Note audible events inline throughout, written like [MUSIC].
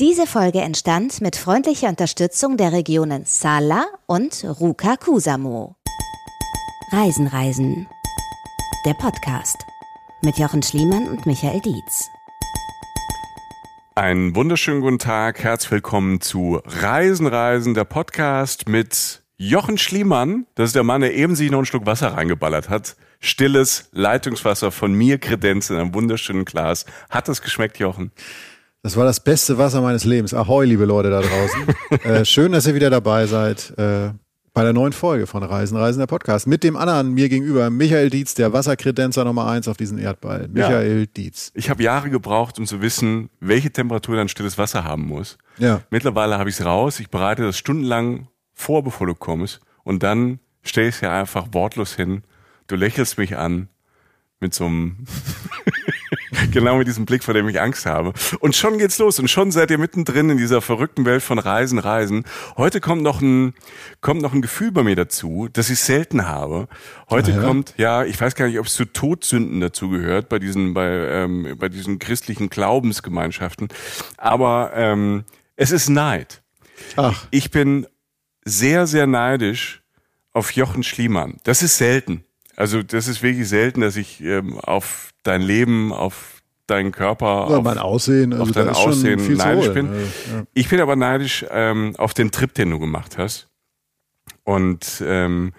Diese Folge entstand mit freundlicher Unterstützung der Regionen Sala und Ruka Kusamo. Reisen, Reisen. Der Podcast mit Jochen Schliemann und Michael Dietz. Einen wunderschönen guten Tag, herzlich willkommen zu Reisen, Reisen, der Podcast mit Jochen Schliemann. Das ist der Mann, der eben sich noch einen Schluck Wasser reingeballert hat. Stilles Leitungswasser von mir Kredenz in einem wunderschönen Glas. Hat es geschmeckt, Jochen? Das war das beste Wasser meines Lebens. Ahoi, liebe Leute da draußen. [LAUGHS] äh, schön, dass ihr wieder dabei seid äh, bei der neuen Folge von Reisen, Reisen der Podcast. Mit dem anderen mir gegenüber, Michael Dietz, der Wasserkredenzer Nummer eins auf diesem Erdball. Michael ja. Dietz. Ich habe Jahre gebraucht, um zu wissen, welche Temperatur dann stilles Wasser haben muss. Ja. Mittlerweile habe ich es raus. Ich bereite das stundenlang vor, bevor du kommst. Und dann stelle ich es ja einfach wortlos hin. Du lächelst mich an mit so einem [LAUGHS] genau mit diesem Blick, vor dem ich Angst habe. Und schon geht's los und schon seid ihr mittendrin in dieser verrückten Welt von Reisen, Reisen. Heute kommt noch ein, kommt noch ein Gefühl bei mir dazu, das ich selten habe. Heute ja. kommt, ja, ich weiß gar nicht, ob es zu Todsünden dazu gehört, bei diesen, bei, ähm, bei diesen christlichen Glaubensgemeinschaften. Aber ähm, es ist Neid. Ach. Ich bin sehr, sehr neidisch auf Jochen Schliemann. Das ist selten. Also das ist wirklich selten, dass ich ähm, auf dein Leben, auf deinen Körper, ja, auf mein Aussehen, also auf dein Aussehen neidisch bin. Ja. Ich bin aber neidisch ähm, auf den Trip, den du gemacht hast. Und ähm,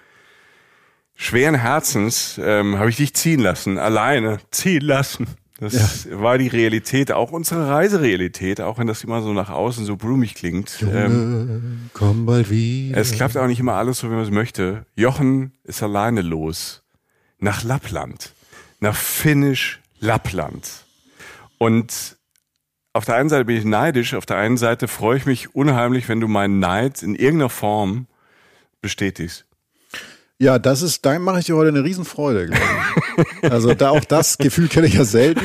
schweren Herzens ähm, habe ich dich ziehen lassen, alleine ziehen lassen. Das ja. war die Realität, auch unsere Reiserealität, auch wenn das immer so nach außen so blumig klingt. Junge, ähm, komm bald wieder. Es klappt auch nicht immer alles so, wie man es möchte. Jochen ist alleine los nach Lappland, nach Finnisch Lappland. Und auf der einen Seite bin ich neidisch, auf der einen Seite freue ich mich unheimlich, wenn du meinen Neid in irgendeiner Form bestätigst. Ja, das ist, da mache ich dir heute eine Riesenfreude, glaube ich. [LAUGHS] Also da auch das Gefühl kenne ich ja selten,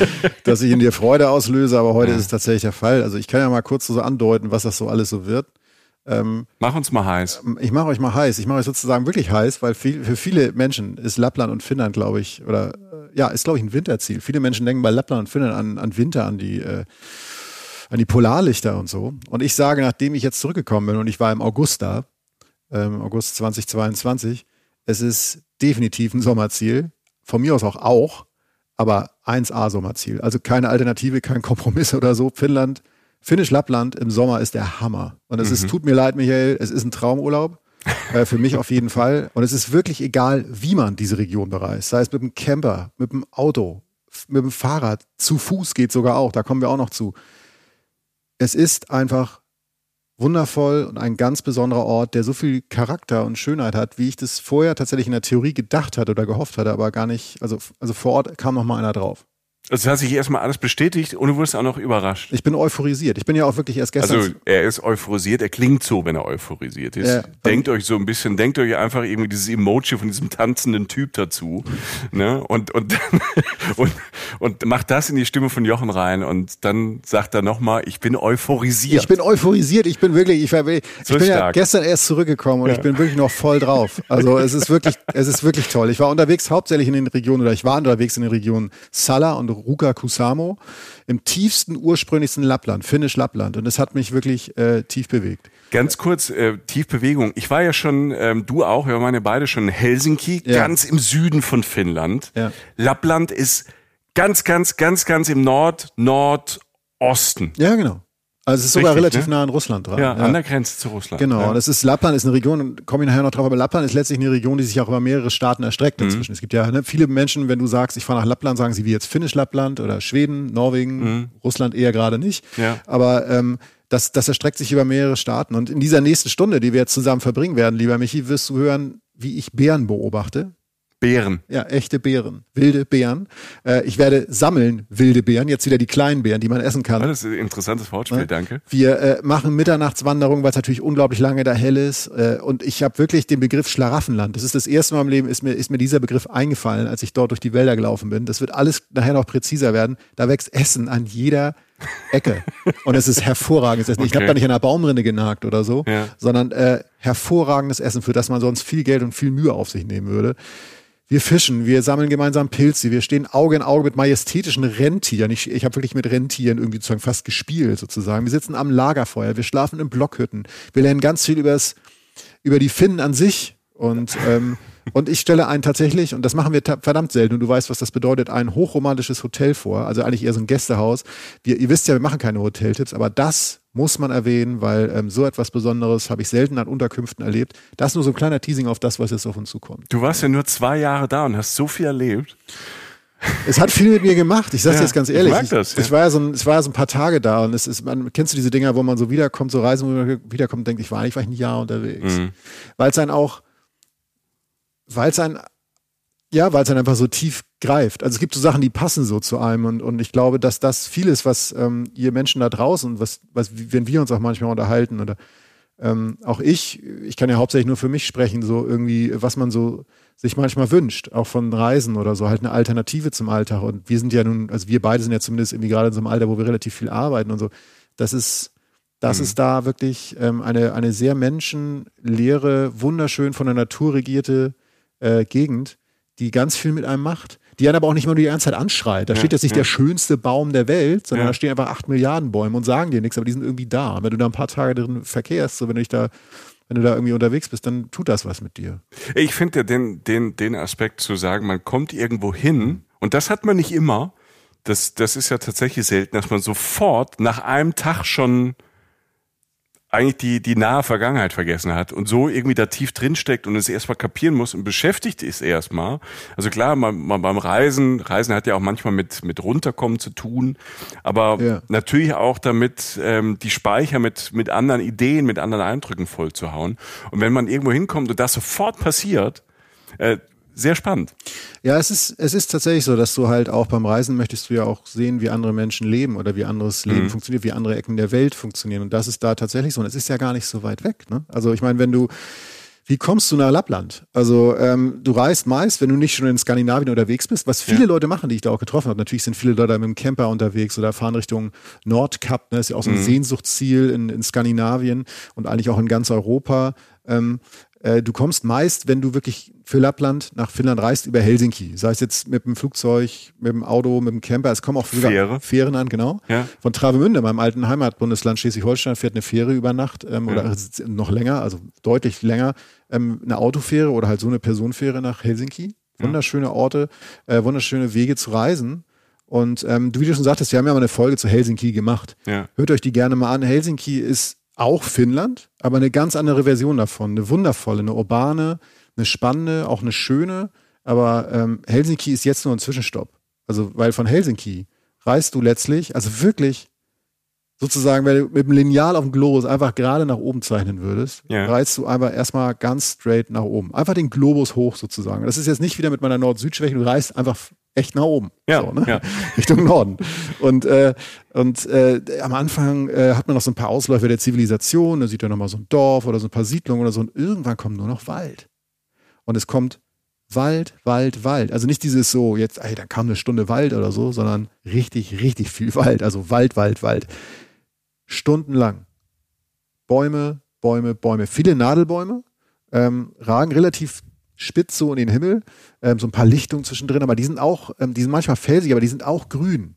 [LAUGHS] dass ich in dir Freude auslöse, aber heute ja. ist es tatsächlich der Fall. Also ich kann ja mal kurz so andeuten, was das so alles so wird. Ähm, mach uns mal heiß. Ich mache euch mal heiß. Ich mache euch sozusagen wirklich heiß, weil viel, für viele Menschen ist Lappland und Finnland, glaube ich, oder äh, ja, ist glaube ich ein Winterziel. Viele Menschen denken bei Lappland und Finnland an, an Winter, an die äh, an die Polarlichter und so. Und ich sage, nachdem ich jetzt zurückgekommen bin und ich war im August da, ähm, August 2022, es ist definitiv ein Sommerziel. Von mir aus auch auch, aber 1A Sommerziel. Also keine Alternative, kein Kompromiss [LAUGHS] oder so. Finnland Finnisch Lappland im Sommer ist der Hammer. Und es mhm. ist, tut mir leid, Michael, es ist ein Traumurlaub. äh, für mich auf jeden Fall. Und es ist wirklich egal, wie man diese Region bereist. Sei es mit dem Camper, mit dem Auto, mit dem Fahrrad, zu Fuß geht sogar auch. Da kommen wir auch noch zu. Es ist einfach wundervoll und ein ganz besonderer Ort, der so viel Charakter und Schönheit hat, wie ich das vorher tatsächlich in der Theorie gedacht hatte oder gehofft hatte, aber gar nicht. Also, also vor Ort kam noch mal einer drauf. Also hat sich erstmal alles bestätigt und du wirst auch noch überrascht. Ich bin euphorisiert. Ich bin ja auch wirklich erst gestern. Also er ist euphorisiert, er klingt so, wenn er euphorisiert ist. Ja, denkt euch so ein bisschen, denkt euch einfach irgendwie dieses Emoji von diesem tanzenden Typ dazu. ne? Und, und, [LAUGHS] und, und macht das in die Stimme von Jochen rein und dann sagt er nochmal, ich bin euphorisiert. Ich bin euphorisiert, ich bin wirklich, ich, ich so bin ja gestern erst zurückgekommen und ja. ich bin wirklich noch voll drauf. Also es ist wirklich, es ist wirklich toll. Ich war unterwegs hauptsächlich in den Regionen oder ich war unterwegs in den Regionen Sala und Ruka Kusamo im tiefsten, ursprünglichsten Lappland, finnisch Lappland. Und es hat mich wirklich äh, tief bewegt. Ganz kurz, äh, Tiefbewegung. Ich war ja schon, ähm, du auch, wir waren ja beide schon in Helsinki, ja. ganz im Süden von Finnland. Ja. Lappland ist ganz, ganz, ganz, ganz im Nord, Nordosten. Ja, genau. Also es ist sogar Richtig, relativ ne? nah an Russland dran. Ja, ja, an der Grenze zu Russland. Genau, ja. es ist Lappland ist eine Region, komme ich nachher noch drauf, aber Lappland ist letztlich eine Region, die sich auch über mehrere Staaten erstreckt mhm. inzwischen. Es gibt ja ne, viele Menschen, wenn du sagst, ich fahre nach Lappland, sagen sie wie jetzt Finnisch Lappland oder Schweden, Norwegen, mhm. Russland eher gerade nicht. Ja. Aber ähm, das, das erstreckt sich über mehrere Staaten. Und in dieser nächsten Stunde, die wir jetzt zusammen verbringen werden, lieber Michi, wirst du hören, wie ich Bären beobachte. Bären. Ja, echte Bären. Wilde Bären. Äh, ich werde sammeln wilde Bären. Jetzt wieder die kleinen Bären, die man essen kann. Das ist ein interessantes Wortspiel, ja. danke. Wir äh, machen Mitternachtswanderung, weil es natürlich unglaublich lange da hell ist. Äh, und ich habe wirklich den Begriff Schlaraffenland. Das ist das erste Mal im Leben, ist mir, ist mir dieser Begriff eingefallen, als ich dort durch die Wälder gelaufen bin. Das wird alles nachher noch präziser werden. Da wächst Essen an jeder Ecke. Und es ist hervorragendes Essen. Okay. Ich habe da nicht an einer Baumrinne genagt oder so, ja. sondern äh, hervorragendes Essen, für das man sonst viel Geld und viel Mühe auf sich nehmen würde. Wir fischen, wir sammeln gemeinsam Pilze, wir stehen Auge in Auge mit majestätischen Rentieren. Ich, ich habe wirklich mit Rentieren irgendwie sozusagen fast gespielt sozusagen. Wir sitzen am Lagerfeuer, wir schlafen in Blockhütten, wir lernen ganz viel übers, über die Finnen an sich und ähm, und ich stelle ein tatsächlich, und das machen wir verdammt selten, und du weißt, was das bedeutet, ein hochromantisches Hotel vor, also eigentlich eher so ein Gästehaus. Wir, ihr wisst ja, wir machen keine Hoteltipps, aber das muss man erwähnen, weil ähm, so etwas Besonderes habe ich selten an Unterkünften erlebt. Das ist nur so ein kleiner Teasing auf das, was jetzt auf uns zukommt. Du warst ja nur zwei Jahre da und hast so viel erlebt. Es hat viel mit mir gemacht. Ich sag's ja, jetzt ganz ehrlich. Ich, das, ja. ich, war ja so ein, ich war ja so ein paar Tage da und es ist, man, kennst du diese Dinger, wo man so wiederkommt, so Reisen, wo man wiederkommt und denkt, ich war eigentlich war ich ein Jahr unterwegs. Mhm. Weil es einen auch, weil es einen ja, weil es dann einfach so tief greift. Also es gibt so Sachen, die passen so zu einem und, und ich glaube, dass das vieles, was ähm, ihr Menschen da draußen, was, was, wenn wir uns auch manchmal unterhalten oder ähm, auch ich, ich kann ja hauptsächlich nur für mich sprechen, so irgendwie, was man so sich manchmal wünscht, auch von Reisen oder so, halt eine Alternative zum Alltag. Und wir sind ja nun, also wir beide sind ja zumindest irgendwie gerade in so einem Alter, wo wir relativ viel arbeiten und so. Das ist, das mhm. ist da wirklich ähm, eine, eine sehr menschenleere, wunderschön von der Natur regierte äh, Gegend die ganz viel mit einem macht, die einen aber auch nicht immer nur die ganze Zeit anschreit. Da ja, steht jetzt nicht ja. der schönste Baum der Welt, sondern ja. da stehen einfach acht Milliarden Bäume und sagen dir nichts, aber die sind irgendwie da. Und wenn du da ein paar Tage drin verkehrst, so wenn du dich da wenn du da irgendwie unterwegs bist, dann tut das was mit dir. Ich finde ja den, den, den Aspekt zu sagen, man kommt irgendwo hin und das hat man nicht immer. Das, das ist ja tatsächlich selten, dass man sofort nach einem Tag schon eigentlich die, die nahe Vergangenheit vergessen hat und so irgendwie da tief drinsteckt und es erstmal kapieren muss und beschäftigt ist erstmal. Also klar, man, man beim Reisen, Reisen hat ja auch manchmal mit, mit runterkommen zu tun, aber ja. natürlich auch damit, ähm, die Speicher mit, mit anderen Ideen, mit anderen Eindrücken voll zu hauen. Und wenn man irgendwo hinkommt und das sofort passiert, äh, sehr spannend. Ja, es ist, es ist tatsächlich so, dass du halt auch beim Reisen möchtest du ja auch sehen, wie andere Menschen leben oder wie anderes Leben mhm. funktioniert, wie andere Ecken der Welt funktionieren. Und das ist da tatsächlich so. Und es ist ja gar nicht so weit weg. Ne? Also ich meine, wenn du, wie kommst du nach Lappland? Also ähm, du reist meist, wenn du nicht schon in Skandinavien unterwegs bist, was viele ja. Leute machen, die ich da auch getroffen habe. Natürlich sind viele Leute mit dem Camper unterwegs oder fahren Richtung Nordkap. Ne? Das ist ja auch so ein mhm. Sehnsuchtsziel in, in Skandinavien und eigentlich auch in ganz Europa. Ähm, äh, du kommst meist, wenn du wirklich für Lappland nach Finnland reist, über Helsinki. Sei es jetzt mit dem Flugzeug, mit dem Auto, mit dem Camper. Es kommen auch Fähre. Fähren an, genau. Ja. Von Travemünde, meinem alten Heimatbundesland Schleswig-Holstein, fährt eine Fähre über Nacht ähm, ja. oder noch länger, also deutlich länger, ähm, eine Autofähre oder halt so eine Personenfähre nach Helsinki. Wunderschöne Orte, äh, wunderschöne Wege zu reisen. Und ähm, du, wie du schon sagtest, wir haben ja mal eine Folge zu Helsinki gemacht. Ja. Hört euch die gerne mal an. Helsinki ist auch Finnland, aber eine ganz andere Version davon. Eine wundervolle, eine urbane, eine spannende, auch eine schöne. Aber ähm, Helsinki ist jetzt nur ein Zwischenstopp. Also, weil von Helsinki reist du letztlich, also wirklich sozusagen, wenn du mit dem Lineal auf dem Globus einfach gerade nach oben zeichnen würdest, ja. reist du einfach erstmal ganz straight nach oben. Einfach den Globus hoch sozusagen. Das ist jetzt nicht wieder mit meiner Nord-Süd-Schwäche, du reist einfach echt nach oben. Ja, so, ne? ja. [LAUGHS] Richtung Norden. Und, äh, und äh, am Anfang äh, hat man noch so ein paar Ausläufer der Zivilisation, da sieht er nochmal so ein Dorf oder so ein paar Siedlungen oder so und irgendwann kommt nur noch Wald. Und es kommt Wald, Wald, Wald. Also nicht dieses so, jetzt, ey, da kam eine Stunde Wald oder so, sondern richtig, richtig viel Wald. Also Wald, Wald, Wald. Stundenlang. Bäume, Bäume, Bäume. Viele Nadelbäume ähm, ragen relativ spitz so in den Himmel, ähm, so ein paar Lichtungen zwischendrin, aber die sind auch, ähm, die sind manchmal felsig, aber die sind auch grün.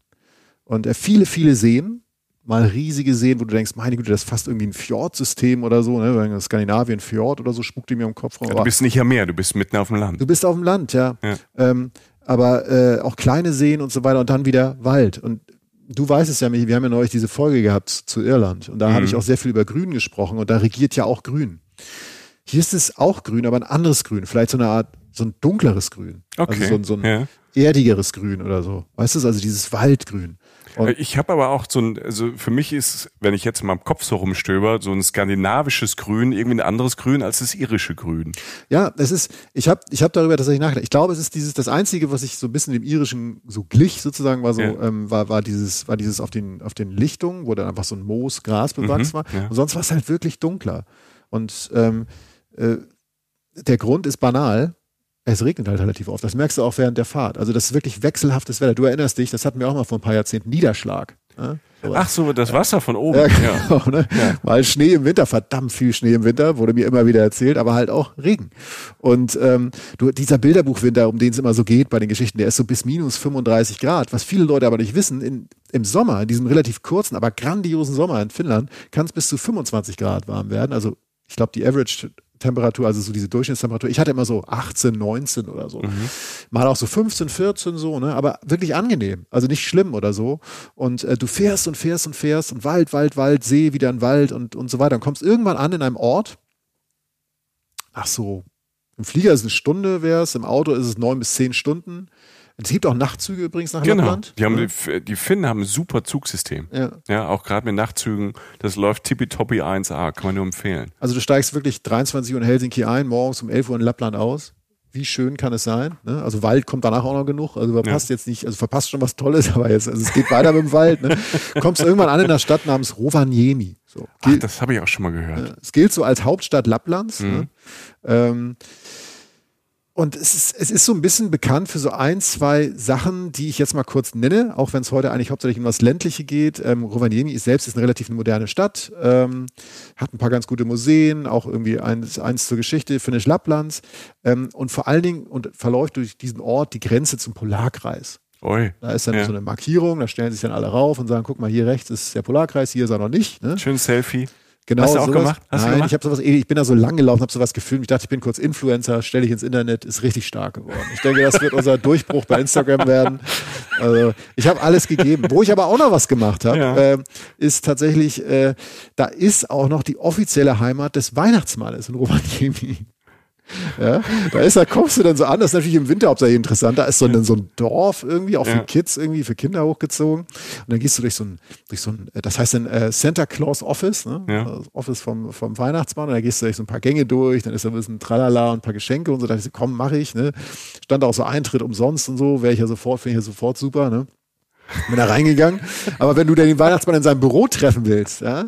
Und äh, viele, viele Seen, mal riesige Seen, wo du denkst, meine Güte, das ist fast irgendwie ein Fjordsystem oder so, ne? Skandinavien Fjord oder so, spuckt die mir im Kopf rum. Ja, du bist nicht am Meer, du bist mitten auf dem Land. Du bist auf dem Land, ja. ja. Ähm, aber äh, auch kleine Seen und so weiter und dann wieder Wald. Und du weißt es ja, wir haben ja neulich diese Folge gehabt zu Irland und da mhm. habe ich auch sehr viel über Grün gesprochen und da regiert ja auch Grün. Hier ist es auch grün, aber ein anderes Grün. Vielleicht so eine Art, so ein dunkleres Grün. Also okay. Also so, so ein ja. erdigeres Grün oder so. Weißt du, also dieses Waldgrün. Und ich habe aber auch so ein, also für mich ist, wenn ich jetzt in meinem Kopf so rumstöber, so ein skandinavisches Grün irgendwie ein anderes Grün als das irische Grün. Ja, es ist, ich habe ich hab darüber tatsächlich nachgedacht. Ich glaube, es ist dieses, das Einzige, was ich so ein bisschen dem irischen so glich sozusagen, war so, ja. ähm, war, war dieses, war dieses auf den, auf den Lichtungen, wo dann einfach so ein Moos, Gras bewachsen mhm, war. Ja. Und sonst war es halt wirklich dunkler. Und ähm, äh, der Grund ist banal. Es regnet halt relativ oft. Das merkst du auch während der Fahrt. Also das ist wirklich wechselhaftes Wetter. Du erinnerst dich, das hatten wir auch mal vor ein paar Jahrzehnten, Niederschlag. Ne? Ach so, das Wasser von oben. Ja, Ja. genau, ne? Weil Schnee im Winter, verdammt viel Schnee im Winter, wurde mir immer wieder erzählt, aber halt auch Regen. Und ähm, du, dieser Bilderbuchwinter, um den es immer so geht bei den Geschichten, der ist so bis minus 35 Grad. Was viele Leute aber nicht wissen, in, im Sommer, in diesem relativ kurzen, aber grandiosen Sommer in Finnland, kann es bis zu 25 Grad warm werden. Also ich glaube, die Average Temperatur, also so diese Durchschnittstemperatur. Ich hatte immer so 18, 19 oder so. Mal auch so 15, 14 so, ne? Aber wirklich angenehm. Also nicht schlimm oder so. Und äh, du fährst und fährst und fährst und Wald, Wald, Wald, See, wieder ein Wald und, und so weiter. Und kommst irgendwann an in einem Ort. Ach so. Im Flieger ist es eine Stunde, wäre es, im Auto ist es neun bis zehn Stunden. Es gibt auch Nachtzüge übrigens nach Genau. Lappland. Die, haben ne? die, die Finnen haben ein super Zugsystem. ja. Ja, auch gerade mit Nachtzügen. Das läuft tippitoppi 1A. Kann man nur empfehlen. Also du steigst wirklich 23 Uhr in Helsinki ein, morgens um 11 Uhr in Lappland aus. Wie schön kann es sein? Ne? Also Wald kommt danach auch noch genug. Also verpasst jetzt nicht, also verpasst schon was Tolles, [LAUGHS] aber jetzt, also es geht weiter mit dem Wald. Ne? Kommst irgendwann an in einer Stadt namens Rovaniemi. So. Ach, das habe ich auch schon mal gehört. es gilt so als Hauptstadt Lapplands. Ne? Ähm, und es ist, es ist so ein bisschen bekannt für so ein, zwei Sachen, die ich jetzt mal kurz nenne, auch wenn es heute eigentlich hauptsächlich um das Ländliche geht. Ähm, Rovaniemi ist selbst ist eine relativ moderne Stadt, ähm, hat ein paar ganz gute Museen, auch irgendwie eins, eins zur Geschichte Finnisch Lapplands ähm, und vor allen Dingen und verläuft durch diesen Ort die Grenze zum Polarkreis. Oi. Da ist dann Ja. so eine Markierung, da stellen sich dann alle rauf und sagen, guck mal, hier rechts ist der Polarkreis, hier ist er noch nicht. Ne? Schön Selfie. Genau, Hast du auch sowas. gemacht? Hast Nein, gemacht? ich habe sowas, ich bin da so lang gelaufen, habe sowas gefilmt. Ich dachte, ich bin kurz Influencer, stelle ich ins Internet, ist richtig stark geworden. Ich denke, das wird unser Durchbruch bei Instagram werden. Also, ich habe alles gegeben. Wo ich aber auch noch was gemacht habe, Ja. äh, ist tatsächlich, äh, da ist auch noch die offizielle Heimat des Weihnachtsmannes in Rovaniemi. [LAUGHS] Ja, da ist, da kommst du dann so an, das ist natürlich im Winter hauptsächlich interessant. Da ist so ein, so ein Dorf irgendwie, auch für Ja. Kids irgendwie, für Kinder hochgezogen. Und dann gehst du durch so ein, durch so ein, äh, das heißt ein äh, Santa Claus Office, ne? Ja. Das Office vom, vom Weihnachtsmann. Und da gehst du durch so ein paar Gänge durch, dann ist da ein bisschen Tralala und ein paar Geschenke und so. Da dachte ich, so, komm, mach ich, ne? Stand auch so Eintritt umsonst und so, wäre ich ja sofort, finde ich ja sofort super, ne? Bin da reingegangen. Aber wenn du den Weihnachtsmann in seinem Büro treffen willst, ja,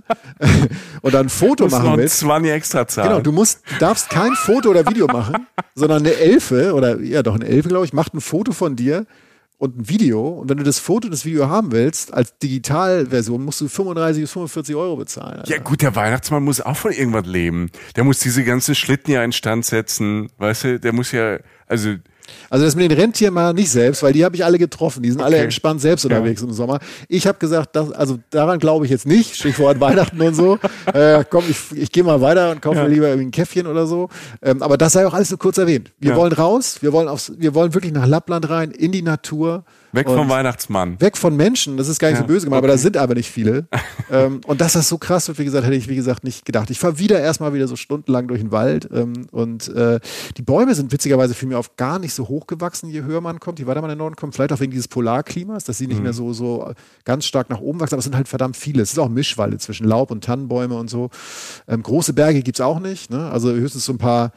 [LAUGHS] und dann ein Foto noch machen ein willst, 20 extra zahlen. Genau, du musst, du darfst kein Foto oder Video machen, [LAUGHS] sondern eine Elfe oder ja doch eine Elfe, glaube ich, macht ein Foto von dir und ein Video. Und wenn du das Foto und das Video haben willst, als Digitalversion, musst du 35 bis 45 Euro bezahlen. Alter. Ja gut, der Weihnachtsmann muss auch von irgendwas leben. Der muss diese ganzen Schlitten ja instand setzen. Weißt du, der muss ja, also Also das mit den Rentieren mal nicht selbst, weil die habe ich alle getroffen. Die sind alle Okay. entspannt selbst unterwegs im Sommer. Ich habe gesagt, das, also daran glaube ich jetzt nicht. Stichwort [LAUGHS] Weihnachten und so. Äh, komm, ich, ich gehe mal weiter und kaufe Ja. mir lieber irgendwie ein Käffchen oder so. Ähm, aber das sei auch alles nur kurz erwähnt. Wir Ja. wollen raus. Wir wollen aufs, wir wollen wirklich nach Lappland rein, in die Natur. Weg Und vom Weihnachtsmann. weg von Menschen, das ist gar nicht Ja, so böse gemeint, aber da sind aber nicht viele. [LAUGHS] ähm, und dass das so krass wird, wie gesagt, hätte ich, wie gesagt, nicht gedacht. Ich fahre wieder erstmal wieder so stundenlang durch den Wald ähm, und äh, die Bäume sind witzigerweise für mich auf gar nicht so hoch gewachsen, je höher man kommt, je weiter man in den Norden kommt, vielleicht auch wegen dieses Polarklimas, dass sie nicht mehr so, so ganz stark nach oben wachsen, aber es sind halt verdammt viele. Es ist auch Mischwalde zwischen Laub und Tannenbäume und so. Ähm, große Berge gibt's auch nicht, ne? also höchstens so ein paar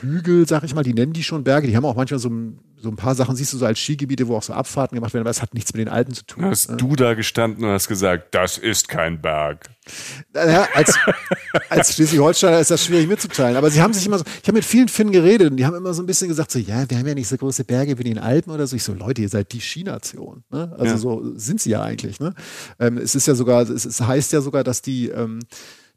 Hügel, sag ich mal, die nennen die schon Berge, die haben auch manchmal so, ein- so ein paar Sachen, siehst du so als Skigebiete, wo auch so Abfahrten gemacht werden, aber es hat nichts mit den Alten zu tun. Hast du da gestanden und hast gesagt, das ist kein Berg. Ja, als, als [LAUGHS] Schleswig-Holsteiner ist das schwierig mitzuteilen. Aber sie haben sich immer so, ich habe mit vielen Finnen geredet und die haben immer so ein bisschen gesagt, so, ja, wir haben ja nicht so große Berge wie den Alpen oder so. Ich so, Leute, ihr seid die Skination. Ne? Also Ja. so sind sie ja eigentlich. Ne? Ähm, es ist ja sogar, es, es heißt ja sogar, dass die, ähm,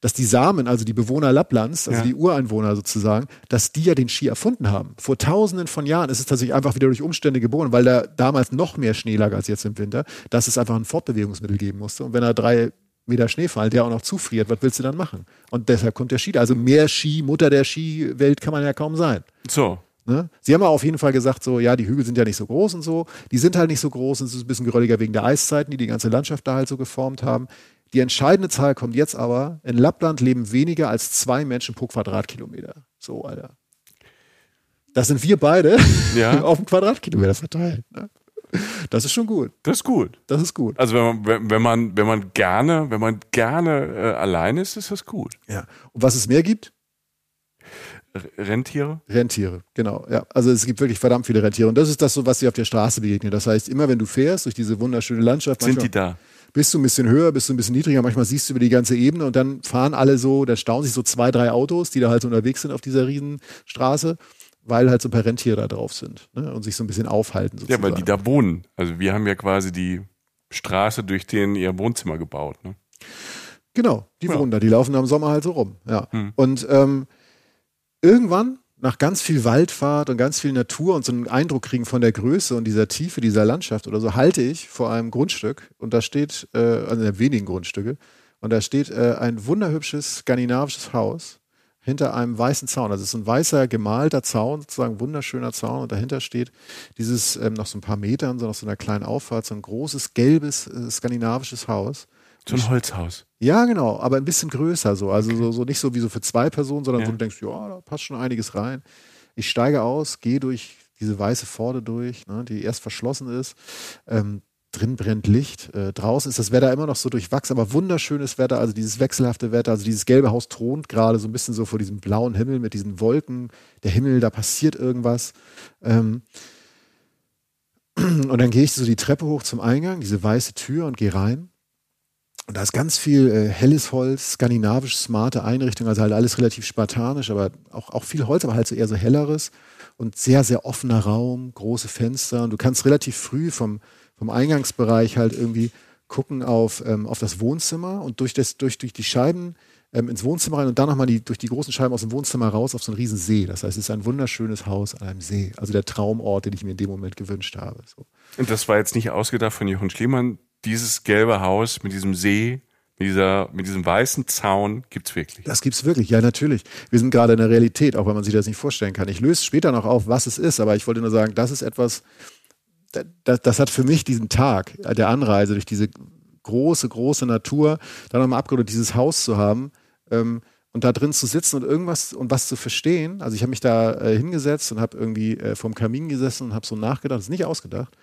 dass die Samen, also die Bewohner Lapplands, also Ja. die Ureinwohner sozusagen, dass die ja den Ski erfunden haben. Vor tausenden von Jahren ist es tatsächlich einfach wieder durch Umstände geboren, weil da damals noch mehr Schnee lag als jetzt im Winter, dass es einfach ein Fortbewegungsmittel geben musste. Und wenn da drei Meter Schnee fallen, der auch noch zufriert, was willst du dann machen? Und deshalb kommt der Ski. Also mehr Ski, Mutter der Skiwelt kann man ja kaum sein. So. Ne? Sie haben ja auf jeden Fall gesagt, so, ja, die Hügel sind ja nicht so groß und so. Die sind halt nicht so groß und es ist ein bisschen gerölliger wegen der Eiszeiten, die die ganze Landschaft da halt so geformt haben. Die entscheidende Zahl kommt jetzt aber, in Lappland leben weniger als zwei Menschen pro Quadratkilometer. So, Alter. Das sind wir beide [LAUGHS] Ja. auf dem Quadratkilometer verteilt. Ne? Das ist schon gut. Das ist gut. Das ist gut. Also wenn man, wenn, wenn man, wenn man gerne, wenn man gerne äh, allein ist, ist das gut. Ja. Und was es mehr gibt? Rentiere? Rentiere, genau. Ja, also es gibt wirklich verdammt viele Rentiere und das ist das so, was dir auf der Straße begegnet. Das heißt, immer wenn du fährst durch diese wunderschöne Landschaft, Sind die da? bist du ein bisschen höher, bist du ein bisschen niedriger, manchmal siehst du über die ganze Ebene und dann fahren alle so, da staunen sich so zwei, drei Autos, die da halt so unterwegs sind auf dieser Riesenstraße, weil halt so ein paar Rentiere da drauf sind ne? und sich so ein bisschen aufhalten Ja, sozusagen. weil die da wohnen. Also wir haben ja quasi die Straße durch den ihr Wohnzimmer gebaut. Ne? Genau, die Ja. wohnen da, die laufen da im Sommer halt so rum. Ja. Hm. Und ähm, irgendwann, nach ganz viel Waldfahrt und ganz viel Natur und so einen Eindruck kriegen von der Größe und dieser Tiefe dieser Landschaft oder so, halte ich vor einem Grundstück und da steht, äh, also der wenigen Grundstücke, und da steht äh, ein wunderhübsches skandinavisches Haus hinter einem weißen Zaun. Also es ist ein weißer gemalter Zaun, sozusagen wunderschöner Zaun und dahinter steht dieses ähm, noch so ein paar Metern, so nach so einer kleinen Auffahrt, so ein großes gelbes äh, skandinavisches Haus. So ein Holzhaus. Ja, genau, aber ein bisschen größer so. Also so, so nicht so wie so für zwei Personen, sondern Ja. so du denkst, ja, da passt schon einiges rein. Ich steige aus, gehe durch diese weiße Pforte durch, ne, die erst verschlossen ist. Ähm, drin brennt Licht. Äh, draußen ist das Wetter immer noch so durchwachsen, aber wunderschönes Wetter, also dieses wechselhafte Wetter. Also dieses gelbe Haus thront gerade so ein bisschen so vor diesem blauen Himmel mit diesen Wolken. Der Himmel, da passiert irgendwas. Ähm, [CLEARS THROAT] und dann gehe ich so die Treppe hoch zum Eingang, diese weiße Tür und gehe rein. Und da ist ganz viel äh, helles Holz, skandinavisch smarte Einrichtung, also halt alles relativ spartanisch, aber auch, auch viel Holz, aber halt so eher so helleres und sehr, sehr offener Raum, große Fenster. Und du kannst relativ früh vom, vom Eingangsbereich halt irgendwie gucken auf, ähm, auf das Wohnzimmer und durch, das, durch, durch die Scheiben ähm, ins Wohnzimmer rein und dann nochmal die, durch die großen Scheiben aus dem Wohnzimmer raus auf so einen riesen See. Das heißt, es ist ein wunderschönes Haus an einem See. Also der Traumort, den ich mir in dem Moment gewünscht habe. So. Und das war jetzt nicht ausgedacht von Jochen Schliemann. Dieses gelbe Haus mit diesem See, mit, dieser, mit diesem weißen Zaun gibt's wirklich. Das gibt's wirklich, ja natürlich. Wir sind gerade in der Realität, auch wenn man sich das nicht vorstellen kann. Ich löse später noch auf, was es ist, aber ich wollte nur sagen, das ist etwas, das, das hat für mich diesen Tag der Anreise durch diese große, große Natur, dann nochmal abgerundet, dieses Haus zu haben ähm, und da drin zu sitzen und irgendwas und was zu verstehen. Also ich habe mich da äh, hingesetzt und habe irgendwie äh, vorm Kamin gesessen und habe so nachgedacht, das ist nicht ausgedacht.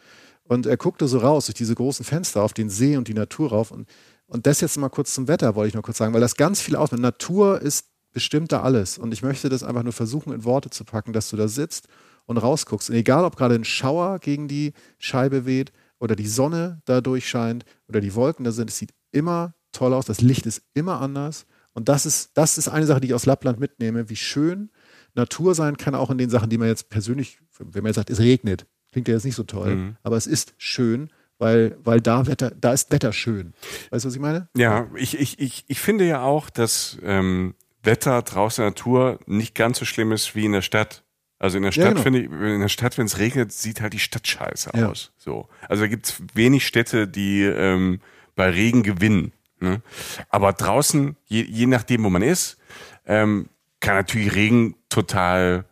Und er guckte so raus durch diese großen Fenster auf den See und die Natur rauf. Und, und das jetzt mal kurz zum Wetter, wollte ich noch kurz sagen, weil das ganz viel ausmacht. Natur ist bestimmt da alles. Und ich möchte das einfach nur versuchen, in Worte zu packen, dass du da sitzt und rausguckst. Und egal, ob gerade ein Schauer gegen die Scheibe weht oder die Sonne da durchscheint oder die Wolken da sind, es sieht immer toll aus. Das Licht ist immer anders. Und das ist, das ist eine Sache, die ich aus Lappland mitnehme, wie schön Natur sein kann, auch in den Sachen, die man jetzt persönlich, wenn man jetzt sagt, es regnet, klingt ja jetzt nicht so toll, Mhm. aber es ist schön, weil, weil da Wetter, da ist Wetter schön. Weißt du, was ich meine? Ja, ich, ich, ich, ich finde ja auch, dass ähm, Wetter draußen in der Natur nicht ganz so schlimm ist wie in der Stadt. Also in der Ja, Stadt genau. finde ich, in der Stadt, wenn es regnet, sieht halt die Stadt scheiße Ja. aus. So. Also da gibt's wenig Städte, die ähm, bei Regen gewinnen. Ne? Aber draußen, je, je nachdem, wo man ist, ähm, kann natürlich Regen total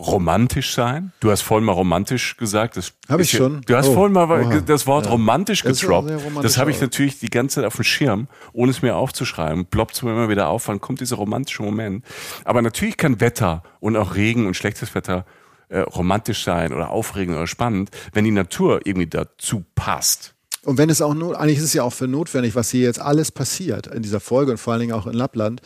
romantisch sein. Du hast vorhin mal romantisch gesagt. Das Hab ist ich schon? Du hast Oh, vorhin mal oha. das Wort Ja. romantisch Das getroppt. romantisch Das habe ich natürlich die ganze Zeit auf dem Schirm, ohne es mir aufzuschreiben. Ploppt es mir immer wieder auf, wann kommt dieser romantische Moment. Aber natürlich kann Wetter und auch Regen und schlechtes Wetter äh, romantisch sein oder aufregend oder spannend, wenn die Natur irgendwie dazu passt. Und wenn es auch nur, eigentlich ist es ja auch für notwendig, was hier jetzt alles passiert in dieser Folge und vor allen Dingen auch in Lappland.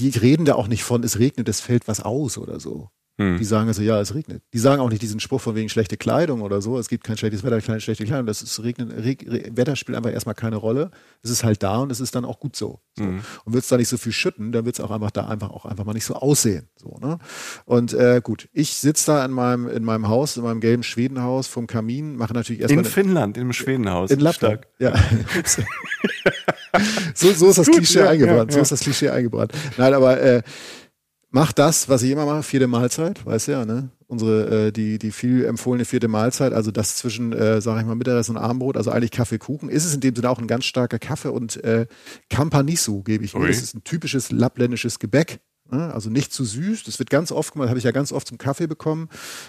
Die reden da auch nicht von, es regnet, es fällt was aus oder so. Hm. Die sagen also, ja, es regnet. Die sagen auch nicht diesen Spruch von wegen schlechte Kleidung oder so. Es gibt kein schlechtes Wetter, keine schlechte Kleidung. Das ist regnet, Reg, Re, Wetter spielt einfach erstmal keine Rolle. Es ist halt da und es ist dann auch gut so. so. Mhm. Und wird es da nicht so viel schütten, dann wird es auch einfach da einfach auch einfach mal nicht so aussehen. So, ne? Und äh, gut, ich sitze da in meinem, in meinem Haus, in meinem gelben Schwedenhaus vom Kamin, mache natürlich erstmal. In Finnland, im Schwedenhaus. In Lappland. Ja. [LAUGHS] So, so ist das Gut, Klischee ja, eingebrannt. ja, So ja. ist das Klischee eingebrannt. Nein, aber äh, mach das, was ich immer mache, vierte Mahlzeit, weißt du ja, ne? Unsere, äh, die, die viel empfohlene vierte Mahlzeit, also das zwischen, äh, sag ich mal, Mittagessen und Abendbrot, also eigentlich Kaffee, Kuchen, ist es in dem Sinne auch ein ganz starker Kaffee und äh, Campanisu gebe ich mir. Das ist ein typisches lappländisches Gebäck. Ne? Also nicht zu süß, das wird ganz oft gemacht, habe ich ja ganz oft zum Kaffee bekommen.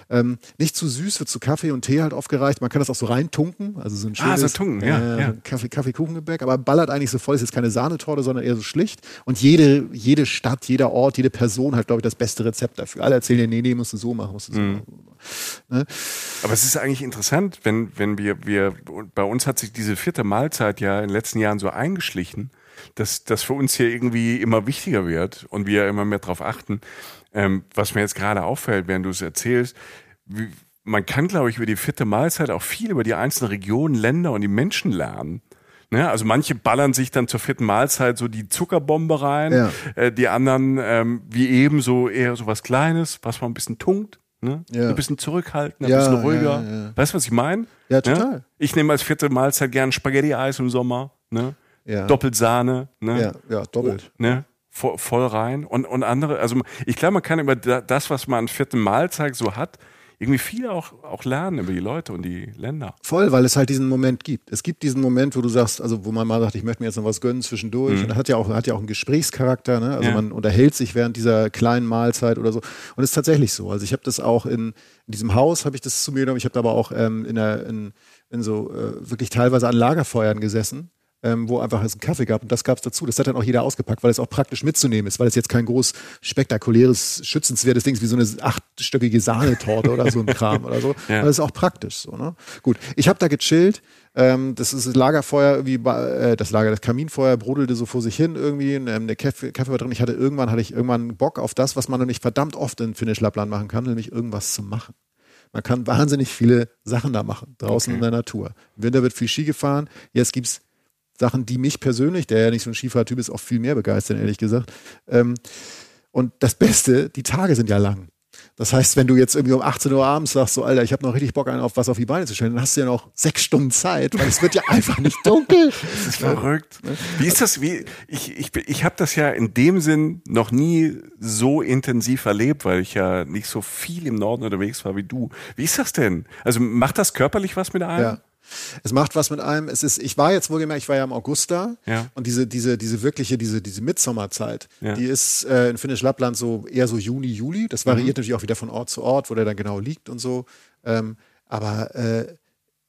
Ähm, nicht zu süß, wird zu Kaffee und Tee halt oft gereicht. Man kann das auch so reintunken, also so ein Ah, schönes so tunken, ja, äh, ja. Kaffee, Kaffee-Kuchengebäck, aber ballert eigentlich so voll, ist jetzt keine Sahnetorte, sondern eher so schlicht. Und jede, jede Stadt, jeder Ort, jede Person hat, glaube ich, das beste Rezept dafür. Alle erzählen dir, nee, nee, musst du so machen, musst du so Mhm. machen. Ne? Aber es ist eigentlich interessant, wenn, wenn wir, wir, bei uns hat sich diese vierte Mahlzeit ja in den letzten Jahren so eingeschlichen, dass das für uns hier irgendwie immer wichtiger wird und wir immer mehr darauf achten. Ähm, was mir jetzt gerade auffällt, während du es erzählst, wie, man kann, glaube ich, über die vierte Mahlzeit auch viel über die einzelnen Regionen, Länder und die Menschen lernen. Ne? Also manche ballern sich dann zur vierten Mahlzeit so die Zuckerbombe rein, Ja. äh, die anderen ähm, wie eben so eher so was Kleines, was man ein bisschen tunkt. Ne? Ja. Ein bisschen zurückhaltender, Ja, ein bisschen ruhiger. ja, ja, ja. Weißt du, was ich meine? Ja, total. Ich nehme als vierte Mahlzeit gern Spaghetti-Eis im Sommer. Ne? Ja. Doppelt Sahne. Ne? Ja, ja, doppelt. Ne? Voll, rein. Und, und andere, also ich glaube, man kann über da- das, was man an vierten Mahlzeit so hat, irgendwie viel auch, auch lernen über die Leute und die Länder. Voll, weil es halt diesen Moment gibt. Es gibt diesen Moment, wo du sagst, also wo man mal sagt, ich möchte mir jetzt noch was gönnen zwischendurch. Und das hat ja auch, hat ja auch einen Gesprächscharakter, ne? Also Ja. man unterhält sich während dieser kleinen Mahlzeit oder so. Und es ist tatsächlich so. Also ich habe das auch in, in diesem Haus, habe ich das zu mir genommen. Ich habe da aber auch ähm, in, der, in, in so äh, wirklich teilweise an Lagerfeuern gesessen. Ähm, wo einfach es einen Kaffee gab und das gab es dazu. Das hat dann auch jeder ausgepackt, weil es auch praktisch mitzunehmen ist, weil es jetzt kein groß spektakuläres, schützenswertes Ding ist, wie so eine achtstöckige Sahnetorte oder so ein [LAUGHS] Kram oder so. Ja. Aber das ist auch praktisch so. Ne? Gut, ich habe da gechillt. Ähm, das ist das Lagerfeuer, irgendwie, äh, das Lager, das Kaminfeuer brodelte so vor sich hin irgendwie. Ähm, der Kaffee, Kaffee war drin. Ich hatte irgendwann, hatte ich irgendwann Bock auf das, was man nicht verdammt oft in Finnisch Lappland machen kann, nämlich irgendwas zu machen. Man kann wahnsinnig viele Sachen da machen, draußen Okay. in der Natur. Im Winter wird viel Ski gefahren. Jetzt gibt's Sachen, die mich persönlich, der ja nicht so ein Skifahrtyp ist, auch viel mehr begeistern, ehrlich gesagt. Ähm, und das Beste, die Tage sind ja lang. Das heißt, wenn du jetzt irgendwie um 18 Uhr abends sagst, so Alter, ich habe noch richtig Bock, einen auf was auf die Beine zu stellen, dann hast du ja noch sechs Stunden Zeit, weil es wird ja [LAUGHS] einfach nicht dunkel. Das ist verrückt. Wie ist das? Wie ich ich ich habe das ja in dem Sinn noch nie so intensiv erlebt, weil ich ja nicht so viel im Norden unterwegs war wie du. Wie ist das denn? Also macht das körperlich was mit einem? Ja. Es macht was mit einem. Es ist, ich war jetzt wohlgemerkt, ich war ja im August da. Ja. Und diese, diese, diese wirkliche, diese, diese Mitsommerzeit, Ja. die ist äh, in Finnisch Lappland so eher so Juni, Juli. Das Mhm. variiert natürlich auch wieder von Ort zu Ort, wo der dann genau liegt und so. Ähm, aber äh,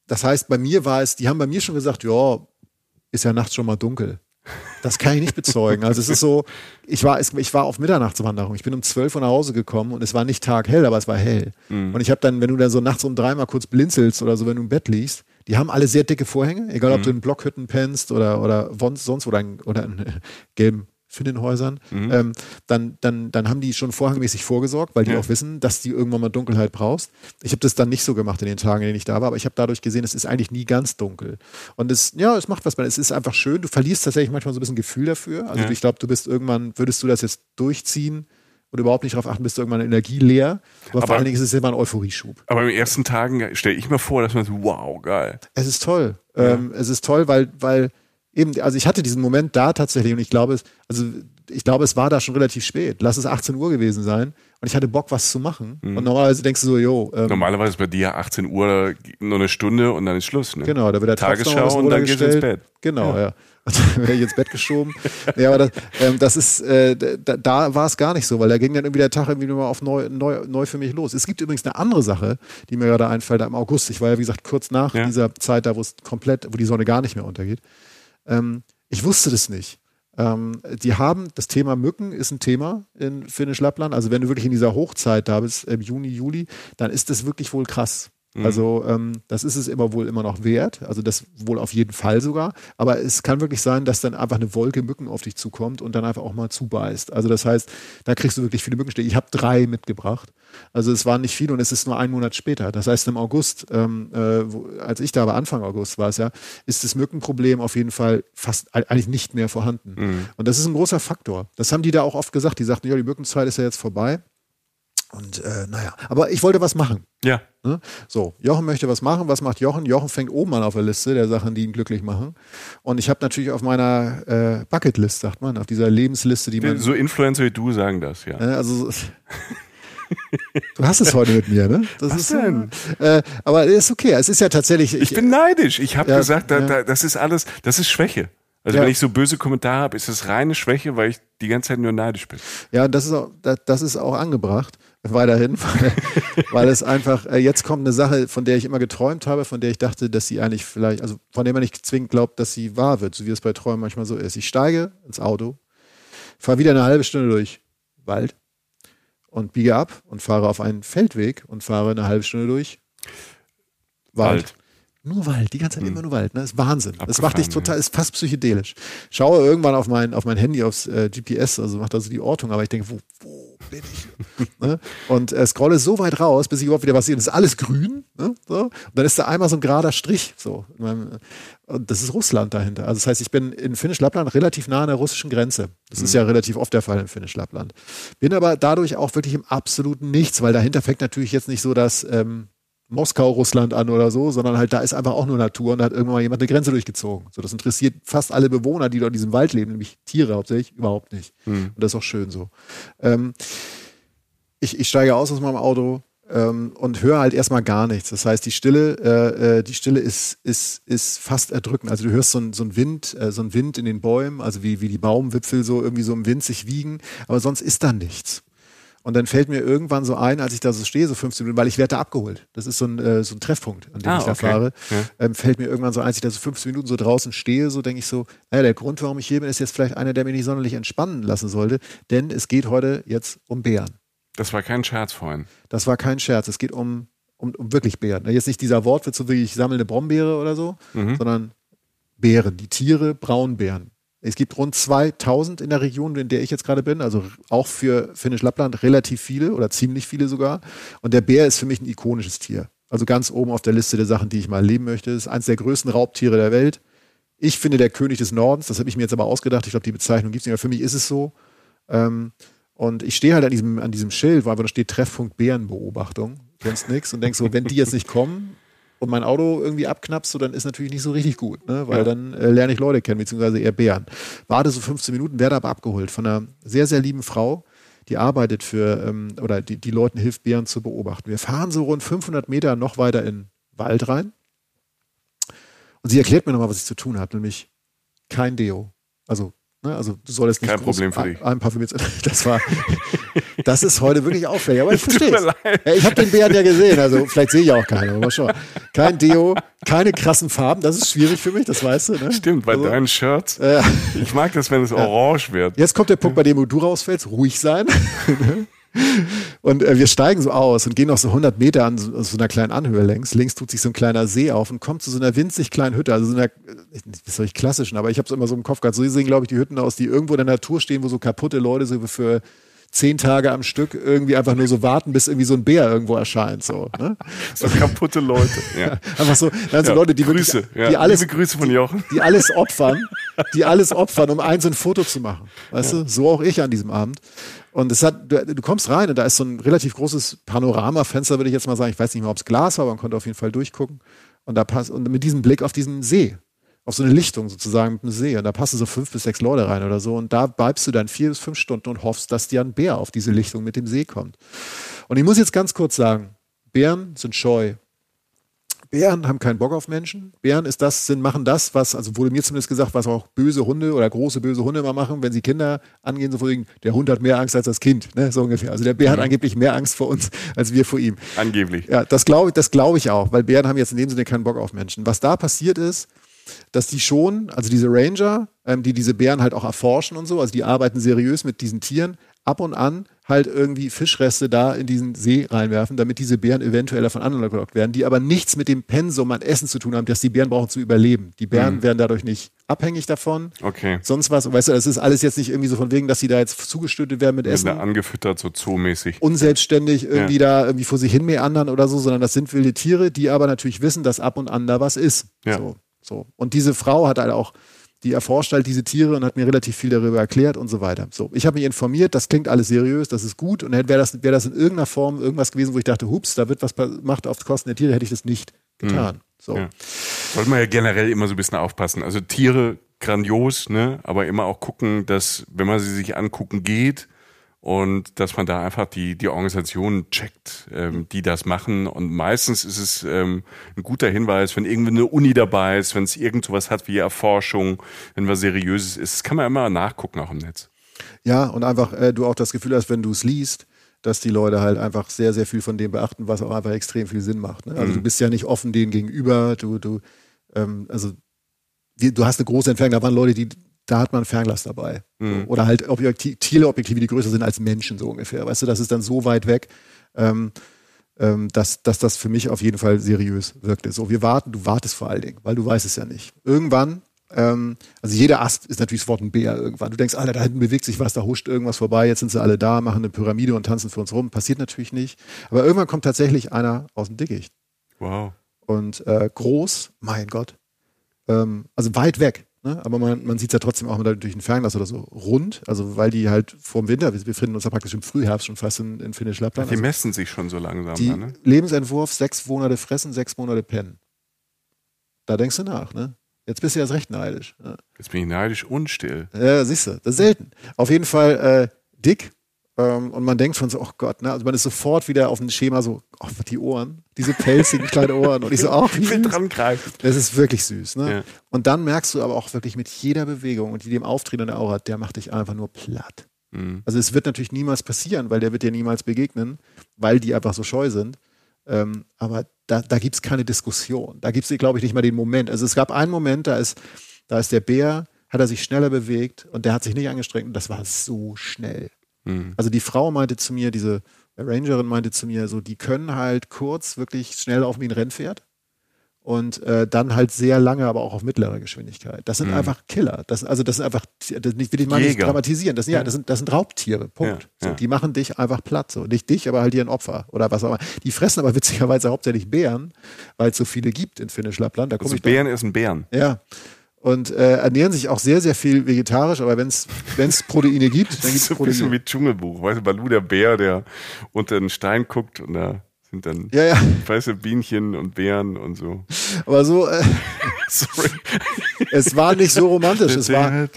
das heißt, bei mir war es, die haben bei mir schon gesagt, ja, ist ja nachts schon mal dunkel. Das kann ich nicht bezeugen. Also es ist so, ich war, ich war auf Mitternachtswanderung. Ich bin um 12 Uhr nach Hause gekommen und es war nicht taghell, aber es war hell. Und ich habe dann, wenn du dann so nachts um drei mal kurz blinzelst oder so, wenn du im Bett liegst, die haben alle sehr dicke Vorhänge, egal ob du in Blockhütten pennst oder, oder sonst, oder in, oder in äh, gelben Finnenhäusern, ähm, dann, dann, dann haben die schon vorhangmäßig vorgesorgt, weil die Ja. auch wissen, dass du irgendwann mal Dunkelheit brauchst. Ich habe das dann nicht so gemacht in den Tagen, in denen ich da war, aber ich habe dadurch gesehen, es ist eigentlich nie ganz dunkel. Und es, ja, es macht was, es ist einfach schön. Du verlierst tatsächlich manchmal so ein bisschen Gefühl dafür. Also Ja. ich glaube, du bist irgendwann, würdest du das jetzt durchziehen und überhaupt nicht darauf achten, bist du irgendwann energieleer. Aber, vor Aber- allen Dingen ist es immer ein Euphorieschub. Aber in den ersten Tagen stelle ich mir vor, dass man so, wow, geil. Es ist toll. Ähm, es ist toll, weil, weil eben, also ich hatte diesen Moment da tatsächlich und ich glaube, es, also ich glaube, es war da schon relativ spät. Lass es 18 Uhr gewesen sein und ich hatte Bock, was zu machen. Mhm. Und normalerweise denkst du so, jo, ähm, Normalerweise ist bei dir 18 Uhr nur eine Stunde und dann ist Schluss. Ne? Genau, da wird der Tagesschau und dann gehst du ins. Bett. Genau, ja. Und dann werde ich ins Bett geschoben. ja, aber das, ähm, das ist, äh, da, da war es gar nicht so, weil da ging dann irgendwie der Tag irgendwie nochmal auf neu, neu, neu für mich los. Es gibt übrigens eine andere Sache, die mir gerade einfällt, im August. Ich war ja, wie gesagt, kurz nach Ja. dieser Zeit da, wo es komplett, wo die Sonne gar nicht mehr untergeht. Ähm, ich wusste das nicht. Ähm, die haben, das Thema Mücken ist ein Thema in Finnisch Lappland. Also wenn du wirklich in dieser Hochzeit da bist, im Juni, Juli, dann ist das wirklich wohl krass. Also ähm, das ist es immer wohl immer noch wert. Also das wohl auf jeden Fall sogar. Aber es kann wirklich sein, dass dann einfach eine Wolke Mücken auf dich zukommt und dann einfach auch mal zubeißt. Also das heißt, da kriegst du wirklich viele Mückenstiche. Ich habe drei mitgebracht. Also es waren nicht viele und es ist nur ein Monat später. Das heißt im August, ähm, äh, wo, als ich da war, Anfang August war es ja, ist das Mückenproblem auf jeden Fall fast eigentlich nicht mehr vorhanden. Und das ist ein großer Faktor. Das haben die da auch oft gesagt. Die sagten, ja, die Mückenzeit ist ja jetzt vorbei. Und äh, naja, aber ich wollte was machen. Ja. Ne? So, Jochen möchte was machen. Was macht Jochen? Jochen fängt oben an auf der Liste der Sachen, die ihn glücklich machen. Und ich habe natürlich auf meiner äh, Bucketlist, sagt man, auf dieser Lebensliste, die man. So Influencer wie du sagen das, ja. Äh, also so- [LAUGHS] du hast es heute mit mir, ne? Das Was ist denn? Äh, aber ist okay. Es ist ja tatsächlich. Ich bin neidisch. Ich habe Ja, gesagt, da, ja. da, das ist alles, das ist Schwäche. Also Ja. wenn ich so böse Kommentare habe, ist es reine Schwäche, weil ich die ganze Zeit nur neidisch bin. Ja, das ist auch, das, das ist auch angebracht weiterhin, weil, [LAUGHS] weil es einfach, äh, jetzt kommt eine Sache, von der ich immer geträumt habe, von der ich dachte, dass sie eigentlich vielleicht, also von der man nicht zwingend glaubt, dass sie wahr wird, so wie es bei Träumen manchmal so ist. Ich steige ins Auto, fahre wieder eine halbe Stunde durch Wald und biege ab und fahre auf einen Feldweg und fahre eine halbe Stunde durch Wald. Wald. Nur Wald, die ganze Zeit Hm. immer nur Wald. Ne? Das ist Wahnsinn. Das Abgefahren, macht dich total, ist fast psychedelisch. Schaue irgendwann auf mein, auf mein Handy, aufs äh, GPS, also macht also die Ortung, aber ich denke, wo, wo bin ich? [LAUGHS] ne? Und äh, scrolle so weit raus, bis ich überhaupt wieder was sehe. Das ist alles grün. Ne? So. Und dann ist da einmal so ein gerader Strich. So. Und das ist Russland dahinter. Also das heißt, ich bin in Finnisch-Lappland relativ nah an der russischen Grenze. Das ist ja relativ oft der Fall in Finnisch-Lappland. Bin aber dadurch auch wirklich im absoluten Nichts, weil dahinter fängt natürlich jetzt nicht so das ähm, Moskau, Russland an oder so, sondern halt da ist einfach auch nur Natur und da hat irgendwann mal jemand eine Grenze durchgezogen. So, das interessiert fast alle Bewohner, die dort in diesem Wald leben, nämlich Tiere hauptsächlich, überhaupt nicht. Und das ist auch schön so. Ähm, ich, ich steige aus aus meinem Auto ähm, und höre halt erstmal gar nichts. Das heißt, die Stille, äh, äh, die Stille ist, ist, ist fast erdrückend. Also du hörst so ein, so ein Wind, äh, so ein Wind in den Bäumen, also wie, wie die Baumwipfel so irgendwie so im Wind sich wiegen, aber sonst ist da nichts. Und dann fällt mir irgendwann so ein, als ich da so stehe, so 15 Minuten, weil ich werde da abgeholt. Das ist so ein, äh, so ein Treffpunkt, an dem Ah, ich da okay. fahre. Ja. Ähm, fällt mir irgendwann so ein, als ich da so 15 Minuten so draußen stehe, so denke ich so, naja, der Grund, warum ich hier bin, ist jetzt vielleicht einer, der mich nicht sonderlich entspannen lassen sollte, denn es geht heute jetzt um Bären. Das war kein Scherz vorhin. Das war kein Scherz. Es geht um, um, um wirklich Bären. Jetzt nicht dieser Wortwitz, so wie ich sammle eine Brombeere oder so, sondern Bären, die Tiere, Braunbären. Es gibt rund 2000 in der Region, in der ich jetzt gerade bin, also auch für Finnisch-Lappland relativ viele oder ziemlich viele sogar. Und der Bär ist für mich ein ikonisches Tier. Also ganz oben auf der Liste der Sachen, die ich mal erleben möchte. Ist eines der größten Raubtiere der Welt. Ich finde der König des Nordens, das habe ich mir jetzt aber ausgedacht. Ich glaube, die Bezeichnung gibt es nicht, aber für mich ist es so. Ähm, und ich stehe halt an diesem, an diesem Schild, wo einfach da steht Treffpunkt Bärenbeobachtung, sonst nichts und denk so, wenn die jetzt nicht kommen und mein Auto irgendwie abknappst, so, dann ist natürlich nicht so richtig gut, ne? weil Ja. dann äh, lerne ich Leute kennen, beziehungsweise eher Bären. Warte so 15 Minuten, werde aber abgeholt von einer sehr, sehr lieben Frau, die arbeitet für, ähm, oder die, die Leuten hilft, Bären zu beobachten. Wir fahren so rund 500 Meter noch weiter in den Wald rein und sie erklärt mir nochmal, was ich zu tun habe, nämlich kein Deo. Also, ne, also du solltest nicht Kein groß Problem für dich. ein- einparfümiert sein. [LAUGHS] Das war, das ist heute wirklich auffällig, aber [LAUGHS] ich verstehe. Ja, ich habe den Bären ja gesehen, also vielleicht sehe ich auch keinen, aber mal schauen. Kein Deo, keine krassen Farben, das ist schwierig für mich, das weißt du. Ne? Stimmt, bei Also, deinen Shirts. äh, Ich mag das, wenn es [LAUGHS] orange wird. Jetzt kommt der Punkt, bei dem wo du rausfällst, ruhig sein. Und äh, wir steigen so aus und gehen noch so 100 Meter an so, so einer kleinen Anhöhe längs. Links tut sich so ein kleiner See auf und kommt zu so einer winzig kleinen Hütte, also so einer, wie soll ich klassischen, aber ich habe es immer so im Kopf gehabt. So sehen, glaube ich, die Hütten aus, die irgendwo in der Natur stehen, wo so kaputte Leute so für zehn Tage am Stück irgendwie einfach nur so warten, bis irgendwie so ein Bär irgendwo erscheint. So, ne? [LAUGHS] So kaputte Leute. Ja. [LAUGHS] Einfach so, also Ja, Leute, die Grüße. wirklich, ja. die alles, Liebe Grüße von Jochen. die alles opfern, die alles opfern, um eins ein Foto zu machen. Weißt du? So auch ich an diesem Abend. Und es hat, du, du kommst rein und da ist so ein relativ großes Panoramafenster, würde ich jetzt mal sagen. Ich weiß nicht mehr, ob es Glas war, aber man konnte auf jeden Fall durchgucken. Und da passt, und mit diesem Blick auf diesen See, auf so eine Lichtung sozusagen mit einem See. Und da passen so fünf bis sechs Leute rein oder so. Und da bleibst du dann vier bis fünf Stunden und hoffst, dass dir ein Bär auf diese Lichtung mit dem See kommt. Und ich muss jetzt ganz kurz sagen, Bären sind scheu. Bären haben keinen Bock auf Menschen. Bären ist das, sind, machen das, was, also wurde mir zumindest gesagt, was auch böse Hunde oder große böse Hunde immer machen, wenn sie Kinder angehen, so von wegen, der Hund hat mehr Angst als das Kind, ne, so ungefähr. Also der Bär hat angeblich mehr Angst vor uns, als wir vor ihm. Angeblich. Ja, das glaube ich, das glaube ich auch, weil Bären haben jetzt in dem Sinne keinen Bock auf Menschen. Was da passiert ist, dass die schon, also diese Ranger, ähm, die diese Bären halt auch erforschen und so, also die arbeiten seriös mit diesen Tieren, ab und an halt irgendwie Fischreste da in diesen See reinwerfen, damit diese Bären eventuell von anderen gelockt werden, die aber nichts mit dem Pensum an Essen zu tun haben, das die Bären brauchen zu überleben. Die Bären werden dadurch nicht abhängig davon. Okay. Sonst was, weißt du, das ist alles jetzt nicht irgendwie so von wegen, dass sie da jetzt zugestötet werden mit Essen da angefüttert, so zoomäßig. unselbstständig irgendwie da irgendwie vor sich hin meandern oder so, sondern das sind wilde Tiere, die aber natürlich wissen, dass ab und an da was ist. Ja. So, so. Und diese Frau hat halt auch, die erforscht halt diese Tiere und hat mir relativ viel darüber erklärt und so weiter. So, ich habe mich informiert, das klingt alles seriös, das ist gut und wäre das, wäre das in irgendeiner Form irgendwas gewesen, wo ich dachte, hups, da wird was gemacht auf Kosten der Tiere, hätte ich das nicht getan. So. Ja. Sollte man ja generell immer so ein bisschen aufpassen. Also Tiere grandios, ne? aber immer auch gucken, dass, wenn man sie sich angucken geht, und dass man da einfach die, die Organisationen checkt, ähm, die das machen. Und meistens ist es ähm, ein guter Hinweis, wenn irgendwie eine Uni dabei ist, wenn es irgend sowas hat wie Erforschung, wenn was Seriöses ist. Das kann man immer nachgucken, auch im Netz. Ja, und einfach äh, du auch das Gefühl hast, wenn du es liest, dass die Leute halt einfach sehr, sehr viel von dem beachten, was auch einfach extrem viel Sinn macht. Ne? Also du bist ja nicht offen denen gegenüber, du, du, ähm, also du hast eine große Entfernung, da waren Leute, die, da hat man ein Fernglas dabei. So. Oder halt Objektiv, Teleobjektive, die größer sind als Menschen, so ungefähr. Weißt du, das ist dann so weit weg. Ähm, ähm, dass, dass das für mich auf jeden Fall seriös wirkte. So, wir warten, du wartest vor allen Dingen, weil du weißt es ja nicht. Irgendwann, ähm, also jeder Ast ist natürlich sofort ein Bär irgendwann. Du denkst, Alter, da hinten bewegt sich was, da huscht irgendwas vorbei, jetzt sind sie alle da, machen eine Pyramide und tanzen für uns rum. Passiert natürlich nicht. Aber irgendwann kommt tatsächlich einer aus dem Dickicht. Wow. Und äh, groß, mein Gott. Ähm, also weit weg. Ne? Aber man, man sieht es ja trotzdem auch mal durch ein Fernglas oder so rund, also weil die halt vor dem Winter, wir befinden uns ja praktisch im Frühherbst schon fast in, in Finnisch Lappland. Die Also messen sich schon so langsam. die da, ne? Lebensentwurf, sechs Monate fressen, sechs Monate pennen. Da denkst du nach, ne? Jetzt bist du erst recht neidisch. Ne? Jetzt bin ich neidisch und still. Ja, siehst du, das ist selten. Auf jeden Fall äh, dick. Ähm, und man denkt schon so, oh Gott, ne? Also man ist sofort wieder auf dem Schema so, oh, die Ohren, diese pelzigen kleinen Ohren. Und ich so, ach, wie [LAUGHS] Ich süß. dran greifen. Das ist wirklich süß, ne? Ja. Und dann merkst du aber auch wirklich mit jeder Bewegung und jedem Auftreten der Aura, der macht dich einfach nur platt. Mhm. Also es wird natürlich niemals passieren, weil der wird dir niemals begegnen, weil die einfach so scheu sind. Ähm, aber da, da gibt es keine Diskussion. Da gibt es, glaube ich, nicht mal den Moment. Also es gab einen Moment, da ist, da ist der Bär, hat er sich schneller bewegt und der hat sich nicht angestrengt und das war so schnell. Mhm. Also die Frau meinte zu mir, diese Rangerin meinte zu mir, so die können halt kurz wirklich schnell auf wie ein Rennpferd und äh, dann halt sehr lange, aber auch auf mittlerer Geschwindigkeit. Das sind Mhm. einfach Killer. Das, also das sind einfach, das nicht, will ich mal nicht Jäger. dramatisieren. Das, sind- ja, Ja. das sind, das sind Raubtiere. Punkt. Ja, So, ja. Die machen dich einfach platt. So. Nicht dich, aber halt ihren Opfer oder was auch immer. Die fressen aber witzigerweise hauptsächlich Bären, weil es so viele gibt in Finnisch Lappland. Da Also ich Bären ist ein Bären. ja. Und äh, ernähren sich auch sehr, sehr viel vegetarisch, aber wenn es Proteine gibt, dann [LAUGHS] Das gibt ist es so ein bisschen Proteine. wie Dschungelbuch. Weißt du, Balu, der Bär, der unter den Stein guckt und da sind dann Ja, ja. weiße Bienchen und Bären und so. Aber so, äh, [LAUGHS] Sorry. es war nicht so romantisch. Es war,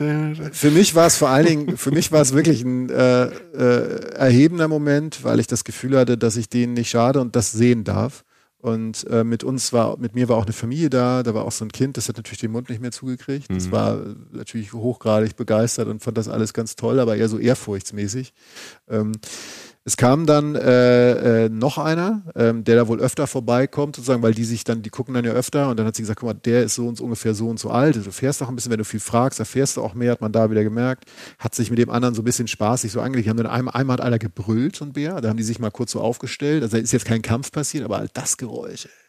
für mich war es vor allen Dingen, für mich war es wirklich ein äh, äh, erhebender Moment, weil ich das Gefühl hatte, dass ich denen nicht schade und das sehen darf. Und äh, mit uns war, mit mir war auch eine Familie da, da war auch so ein Kind, das hat natürlich den Mund nicht mehr zugekriegt. Das war äh, natürlich hochgradig begeistert und fand das alles ganz toll, aber eher so ehrfurchtsmäßig. Ähm, es kam dann äh, äh, noch einer, ähm, der da wohl öfter vorbeikommt, sozusagen, weil die sich dann, die gucken dann ja öfter und dann hat sie gesagt, guck mal, der ist so und so ungefähr so und so alt. Du fährst auch ein bisschen, wenn du viel fragst, erfährst du auch mehr, hat man da wieder gemerkt. Hat sich mit dem anderen so ein bisschen spaßig so angelegt. Haben dann einmal, einmal hat einer gebrüllt, so ein Bär, da haben die sich mal kurz so aufgestellt. Also da ist jetzt kein Kampf passiert, aber halt das Geräusch, ey.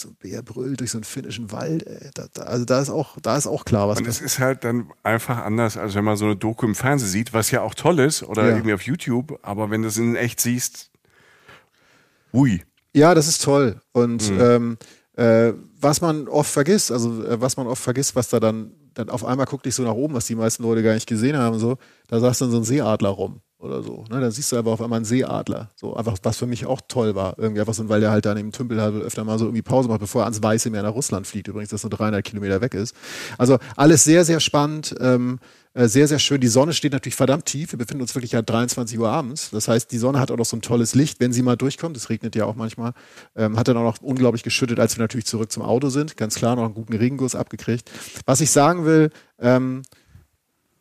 So ein Bär brüllt durch so einen finnischen Wald. Da, da, also da ist auch, da ist auch klar, was Und es ist halt dann einfach anders, als wenn man so eine Doku im Fernsehen sieht, was ja auch toll ist oder Ja. irgendwie auf YouTube, aber wenn du es in echt siehst, ui. Ja, das ist toll. Und ähm, äh, was man oft vergisst, also äh, was man oft vergisst, was da dann, dann auf einmal guckt dich so nach oben, was die meisten Leute gar nicht gesehen haben, so, da saß dann so ein Seeadler rum oder so. Ne? Dann siehst du aber auf einmal einen Seeadler. So einfach, was für mich auch toll war. Irgendwie einfach so, weil der halt dann im Tümpel halt öfter mal so irgendwie Pause macht, bevor er ans Weiße Meer nach Russland fliegt, übrigens, das nur 300 Kilometer weg ist. Also alles sehr, sehr spannend. Ähm, äh, sehr, sehr schön. Die Sonne steht natürlich verdammt tief. Wir befinden uns wirklich ja 23 Uhr abends. Das heißt, die Sonne hat auch noch so ein tolles Licht, wenn sie mal durchkommt. Es regnet ja auch manchmal. Ähm, hat dann auch noch unglaublich geschüttet, als wir natürlich zurück zum Auto sind. Ganz klar noch einen guten Regenguss abgekriegt. Was ich sagen will, ähm,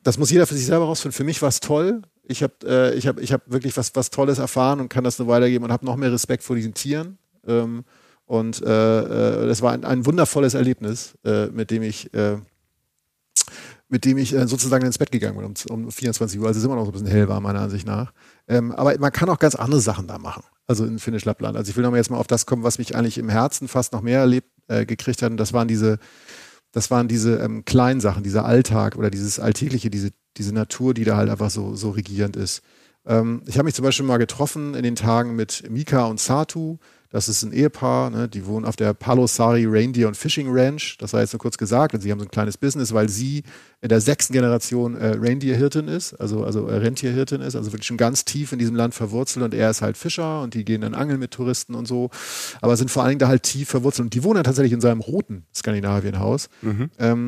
das muss jeder für sich selber rausfinden. Für mich war es toll. Ich habe äh, ich hab, ich hab wirklich was, was Tolles erfahren und kann das nur weitergeben und habe noch mehr Respekt vor diesen Tieren. Ähm, und äh, äh, das war ein, ein wundervolles Erlebnis, äh, mit dem ich äh, mit dem ich äh, sozusagen ins Bett gegangen bin um, um 24 Uhr. Also ist immer noch so ein bisschen hell war, meiner Ansicht nach. Ähm, aber man kann auch ganz andere Sachen da machen. Also in Finnisch Lappland. Also ich will nochmal jetzt mal auf das kommen, was mich eigentlich im Herzen fast noch mehr erlebt, gekriegt hat. Und das waren diese, das waren diese ähm, kleinen Sachen, dieser Alltag oder dieses Alltägliche, diese, diese Natur, die da halt einfach so, so regierend ist. Ähm, ich habe mich zum Beispiel mal getroffen in den Tagen mit Mika und Satu. Das ist ein Ehepaar, ne? die wohnen auf der Palosari Reindeer und Fishing Ranch. Das sei jetzt nur kurz gesagt. Und sie haben so ein kleines Business, weil sie in der sechsten Generation äh, Reindeer-Hirtin ist, also, also äh, Rentierhirtin ist, also wirklich schon ganz tief in diesem Land verwurzelt. Und er ist halt Fischer und die gehen dann angeln mit Touristen und so. Aber sind vor allen Dingen da halt tief verwurzelt. Und die wohnen dann tatsächlich in seinem roten Skandinavienhaus. Ähm,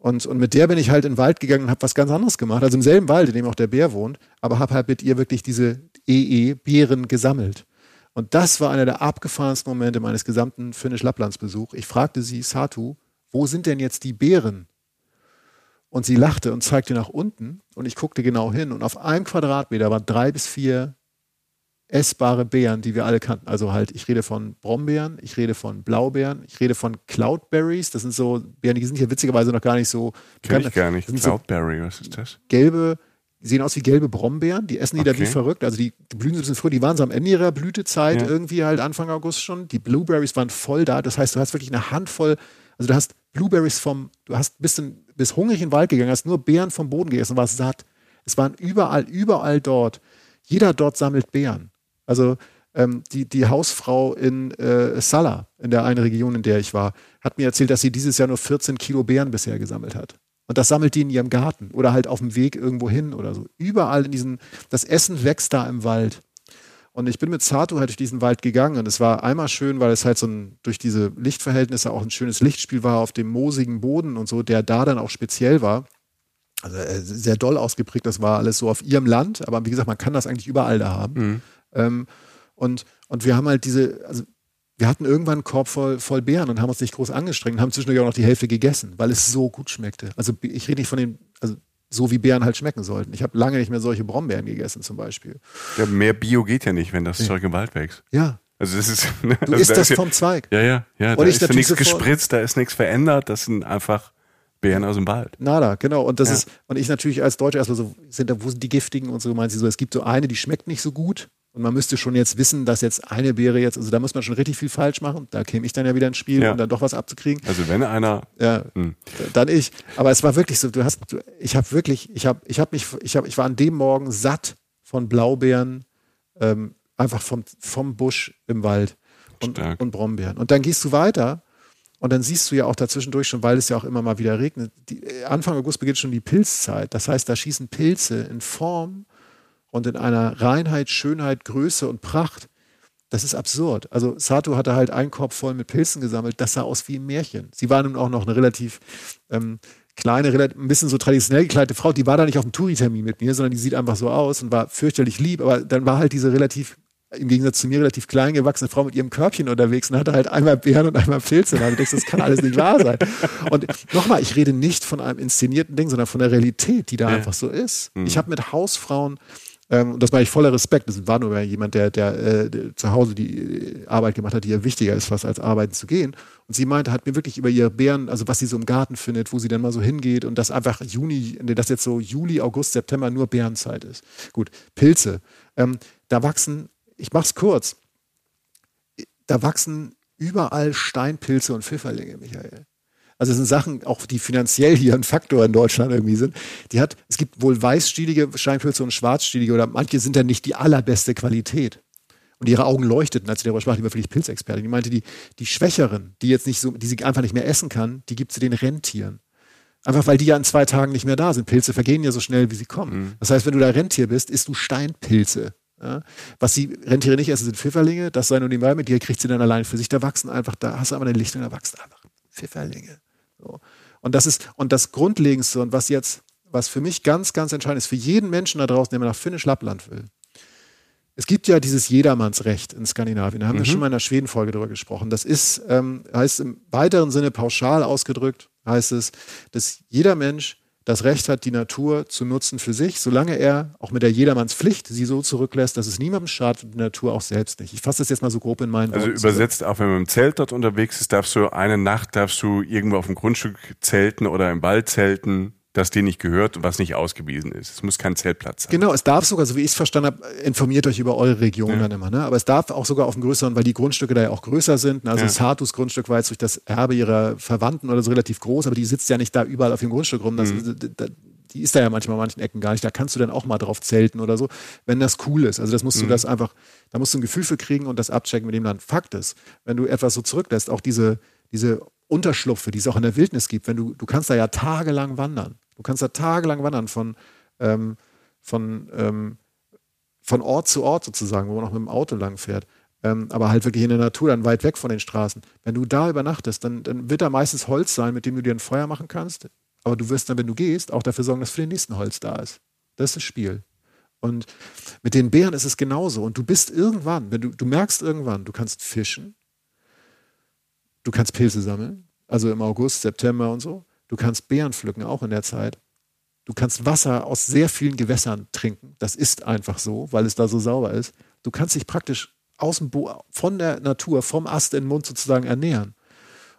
und, und mit der bin ich halt in den Wald gegangen und habe was ganz anderes gemacht. Also im selben Wald, in dem auch der Bär wohnt, aber habe halt mit ihr wirklich diese EE-Beeren gesammelt. Und das war einer der abgefahrensten Momente meines gesamten Finnisch-Lapplands-Besuchs. Ich fragte sie, Satu, wo sind denn jetzt die Beeren? Und sie lachte und zeigte nach unten und ich guckte genau hin und auf einem Quadratmeter waren drei bis vier essbare Beeren, die wir alle kannten. Also halt, ich rede von Brombeeren, ich rede von Blaubeeren, ich rede von Cloudberries. Das sind so Beeren, die sind hier witzigerweise noch gar nicht so Kenn ich gar nicht. Sind so Cloudberry, was ist das? gelbe, die sehen aus wie gelbe Brombeeren, die essen die da wie Okay. verrückt. Also die, blühen so ein bisschen früher, die waren so am Ende ihrer Blütezeit Ja. irgendwie halt Anfang August schon. Die Blueberries waren voll da. Das heißt, du hast wirklich eine Handvoll, also du hast Blueberries vom, du hast bis, in, bis hungrig in den Wald gegangen, hast nur Beeren vom Boden gegessen und warst satt. Es waren überall, überall dort. Jeder dort sammelt Beeren. Also ähm, die, die Hausfrau in äh, Salah, in der einen Region, in der ich war, hat mir erzählt, dass sie dieses Jahr nur 14 Kilo Beeren bisher gesammelt hat. Und das sammelt die in ihrem Garten oder halt auf dem Weg irgendwo hin oder so. Überall in diesen, das Essen wächst da im Wald. Und ich bin mit Sato halt durch diesen Wald gegangen und es war einmal schön, weil es halt so ein, durch diese Lichtverhältnisse auch ein schönes Lichtspiel war auf dem moosigen Boden und so, der da dann auch speziell war. Also äh, sehr doll ausgeprägt, das war alles so auf ihrem Land, aber wie gesagt, man kann das eigentlich überall da haben. Ähm, und, und wir haben halt diese, also wir hatten irgendwann einen Korb voll, voll Beeren und haben uns nicht groß angestrengt und haben zwischendurch auch noch die Hälfte gegessen, weil es so gut schmeckte. Also ich rede nicht von den, also so wie Beeren halt schmecken sollten. Ich habe lange nicht mehr solche Brombeeren gegessen zum Beispiel. Ja, mehr Bio geht ja nicht, wenn das Zeug im Wald wächst. Ja, Also das ist. Ne, [LAUGHS] du also isst da das ist ja, vom Zweig. Ja, ja, ja. Da Und ich ist nichts gespritzt, da ist nichts verändert. Das sind einfach Beeren aus dem Wald. Nada, genau. Und das Ja. ist, und ich natürlich als Deutscher erstmal so, sind da, wo sind die giftigen und so, meint sie so, es gibt so eine, die schmeckt nicht so gut. Und man müsste schon jetzt wissen, dass jetzt eine Beere jetzt, also da muss man schon richtig viel falsch machen. Da käme ich dann ja wieder ins Spiel, Ja. um dann doch was abzukriegen. Also wenn einer. Ja, Hm. dann ich. Aber es war wirklich so, du hast, du, ich habe wirklich, ich habe, ich habe mich, ich habe, ich war an dem Morgen satt von Blaubeeren, ähm, einfach vom, vom Busch im Wald und, Stark. und Brombeeren. Und dann gehst du weiter und dann siehst du ja auch dazwischendurch schon, weil es ja auch immer mal wieder regnet. Die, äh, Anfang August beginnt schon die Pilzzeit. Das heißt, da schießen Pilze in Form und in einer Reinheit, Schönheit, Größe und Pracht. Das ist absurd. Also Sato hatte halt einen Korb voll mit Pilzen gesammelt. Das sah aus wie ein Märchen. Sie war nun auch noch eine relativ ähm, kleine, ein bisschen so traditionell gekleidete Frau. Die war da nicht auf dem Touri-Termin mit mir, sondern die sieht einfach so aus und war fürchterlich lieb. Aber dann war halt diese relativ, im Gegensatz zu mir, relativ klein gewachsene Frau mit ihrem Körbchen unterwegs und hatte halt einmal Beeren und einmal Pilze. Und da hab ich gedacht, das kann alles nicht wahr sein. Und nochmal, ich rede nicht von einem inszenierten Ding, sondern von der Realität, die da Ja. einfach so ist. Ich habe mit Hausfrauen ähm, und das war ich voller Respekt. Das war nur jemand, der, der, äh, der zu Hause die äh, Arbeit gemacht hat, die ihr wichtiger ist, was als arbeiten zu gehen. Und sie meinte, hat mir wirklich über ihre Bären, also was sie so im Garten findet, wo sie dann mal so hingeht und das einfach Juni, nee, das jetzt so Juli, August, September nur Bärenzeit ist. Gut, Pilze. Ähm, da wachsen, ich mach's kurz, da wachsen überall Steinpilze und Pfifferlinge, Michael. Also es sind Sachen, auch die finanziell hier ein Faktor in Deutschland irgendwie sind. Die hat, es gibt wohl weißstielige Steinpilze und schwarzstielige oder manche sind dann nicht die allerbeste Qualität. Und ihre Augen leuchteten, als sie darüber sprach, die war wirklich Pilzexpertin. Die meinte, die, die Schwächeren, die jetzt nicht so, die sie einfach nicht mehr essen kann, die gibt sie den Rentieren. Einfach weil die ja in zwei Tagen nicht mehr da sind. Pilze vergehen ja so schnell, wie sie kommen. Das heißt, wenn du da Rentier bist, isst du Steinpilze. Ja? Was die Rentiere nicht essen, sind Pfifferlinge. Das sei nur nebenbei mit dir, kriegt sie dann allein für sich. Da wachsen einfach, da hast du aber eine Lichtung, da wachsen einfach Pfifferlinge. So. Und das ist, und das Grundlegendste und was jetzt, was für mich ganz, ganz entscheidend ist, für jeden Menschen da draußen, der mal nach Finnisch-Lappland will. Es gibt ja dieses Jedermannsrecht in Skandinavien. Da haben wir schon mal in der Schweden-Folge drüber gesprochen. Das ist, ähm, heißt im weiteren Sinne pauschal ausgedrückt, heißt es, dass jeder Mensch das Recht hat, die Natur zu nutzen für sich, solange er auch mit der Jedermannspflicht sie so zurücklässt, dass es niemandem schadet und die Natur auch selbst nicht. Ich fasse das jetzt mal so grob in meinen Also Worten übersetzt, auch wenn man im Zelt dort unterwegs ist, darfst du eine Nacht darfst du irgendwo auf dem Grundstück zelten oder im Wald zelten, das dir nicht gehört und was nicht ausgewiesen ist. Es muss kein Zeltplatz sein. Genau, es darf sogar, so wie ich es verstanden habe, informiert euch über eure Region dann immer, ne? Aber es darf auch sogar auf dem größeren, weil die Grundstücke da ja auch größer sind. ne? Also Ja. Satus Grundstück war jetzt durch das Erbe ihrer Verwandten oder so relativ groß, aber die sitzt ja nicht da überall auf dem Grundstück rum. Das, Mhm. da, die ist da ja manchmal an manchen Ecken gar nicht. Da kannst du dann auch mal drauf zelten oder so, wenn das cool ist. Also das musst du Mhm. das einfach, da musst du ein Gefühl für kriegen und das abchecken mit dem Land. Fakt ist, wenn du etwas so zurücklässt, auch diese, diese Unterschlupfe, die es auch in der Wildnis gibt, wenn du, du kannst da ja tagelang wandern. Du kannst da tagelang wandern von, ähm, von, ähm, von Ort zu Ort sozusagen, wo man auch mit dem Auto lang fährt. Ähm, aber halt wirklich in der Natur, dann weit weg von den Straßen. Wenn du da übernachtest, dann, dann wird da meistens Holz sein, mit dem du dir ein Feuer machen kannst. Aber du wirst dann, wenn du gehst, auch dafür sorgen, dass für den nächsten Holz da ist. Das ist das Spiel. Und mit den Bären ist es genauso. Und du bist irgendwann, wenn du, du merkst irgendwann, du kannst fischen, du kannst Pilze sammeln, also im August, September und so. Du kannst Beeren pflücken, auch in der Zeit. Du kannst Wasser aus sehr vielen Gewässern trinken. Das ist einfach so, weil es da so sauber ist. Du kannst dich praktisch von der Natur, vom Ast in den Mund sozusagen ernähren.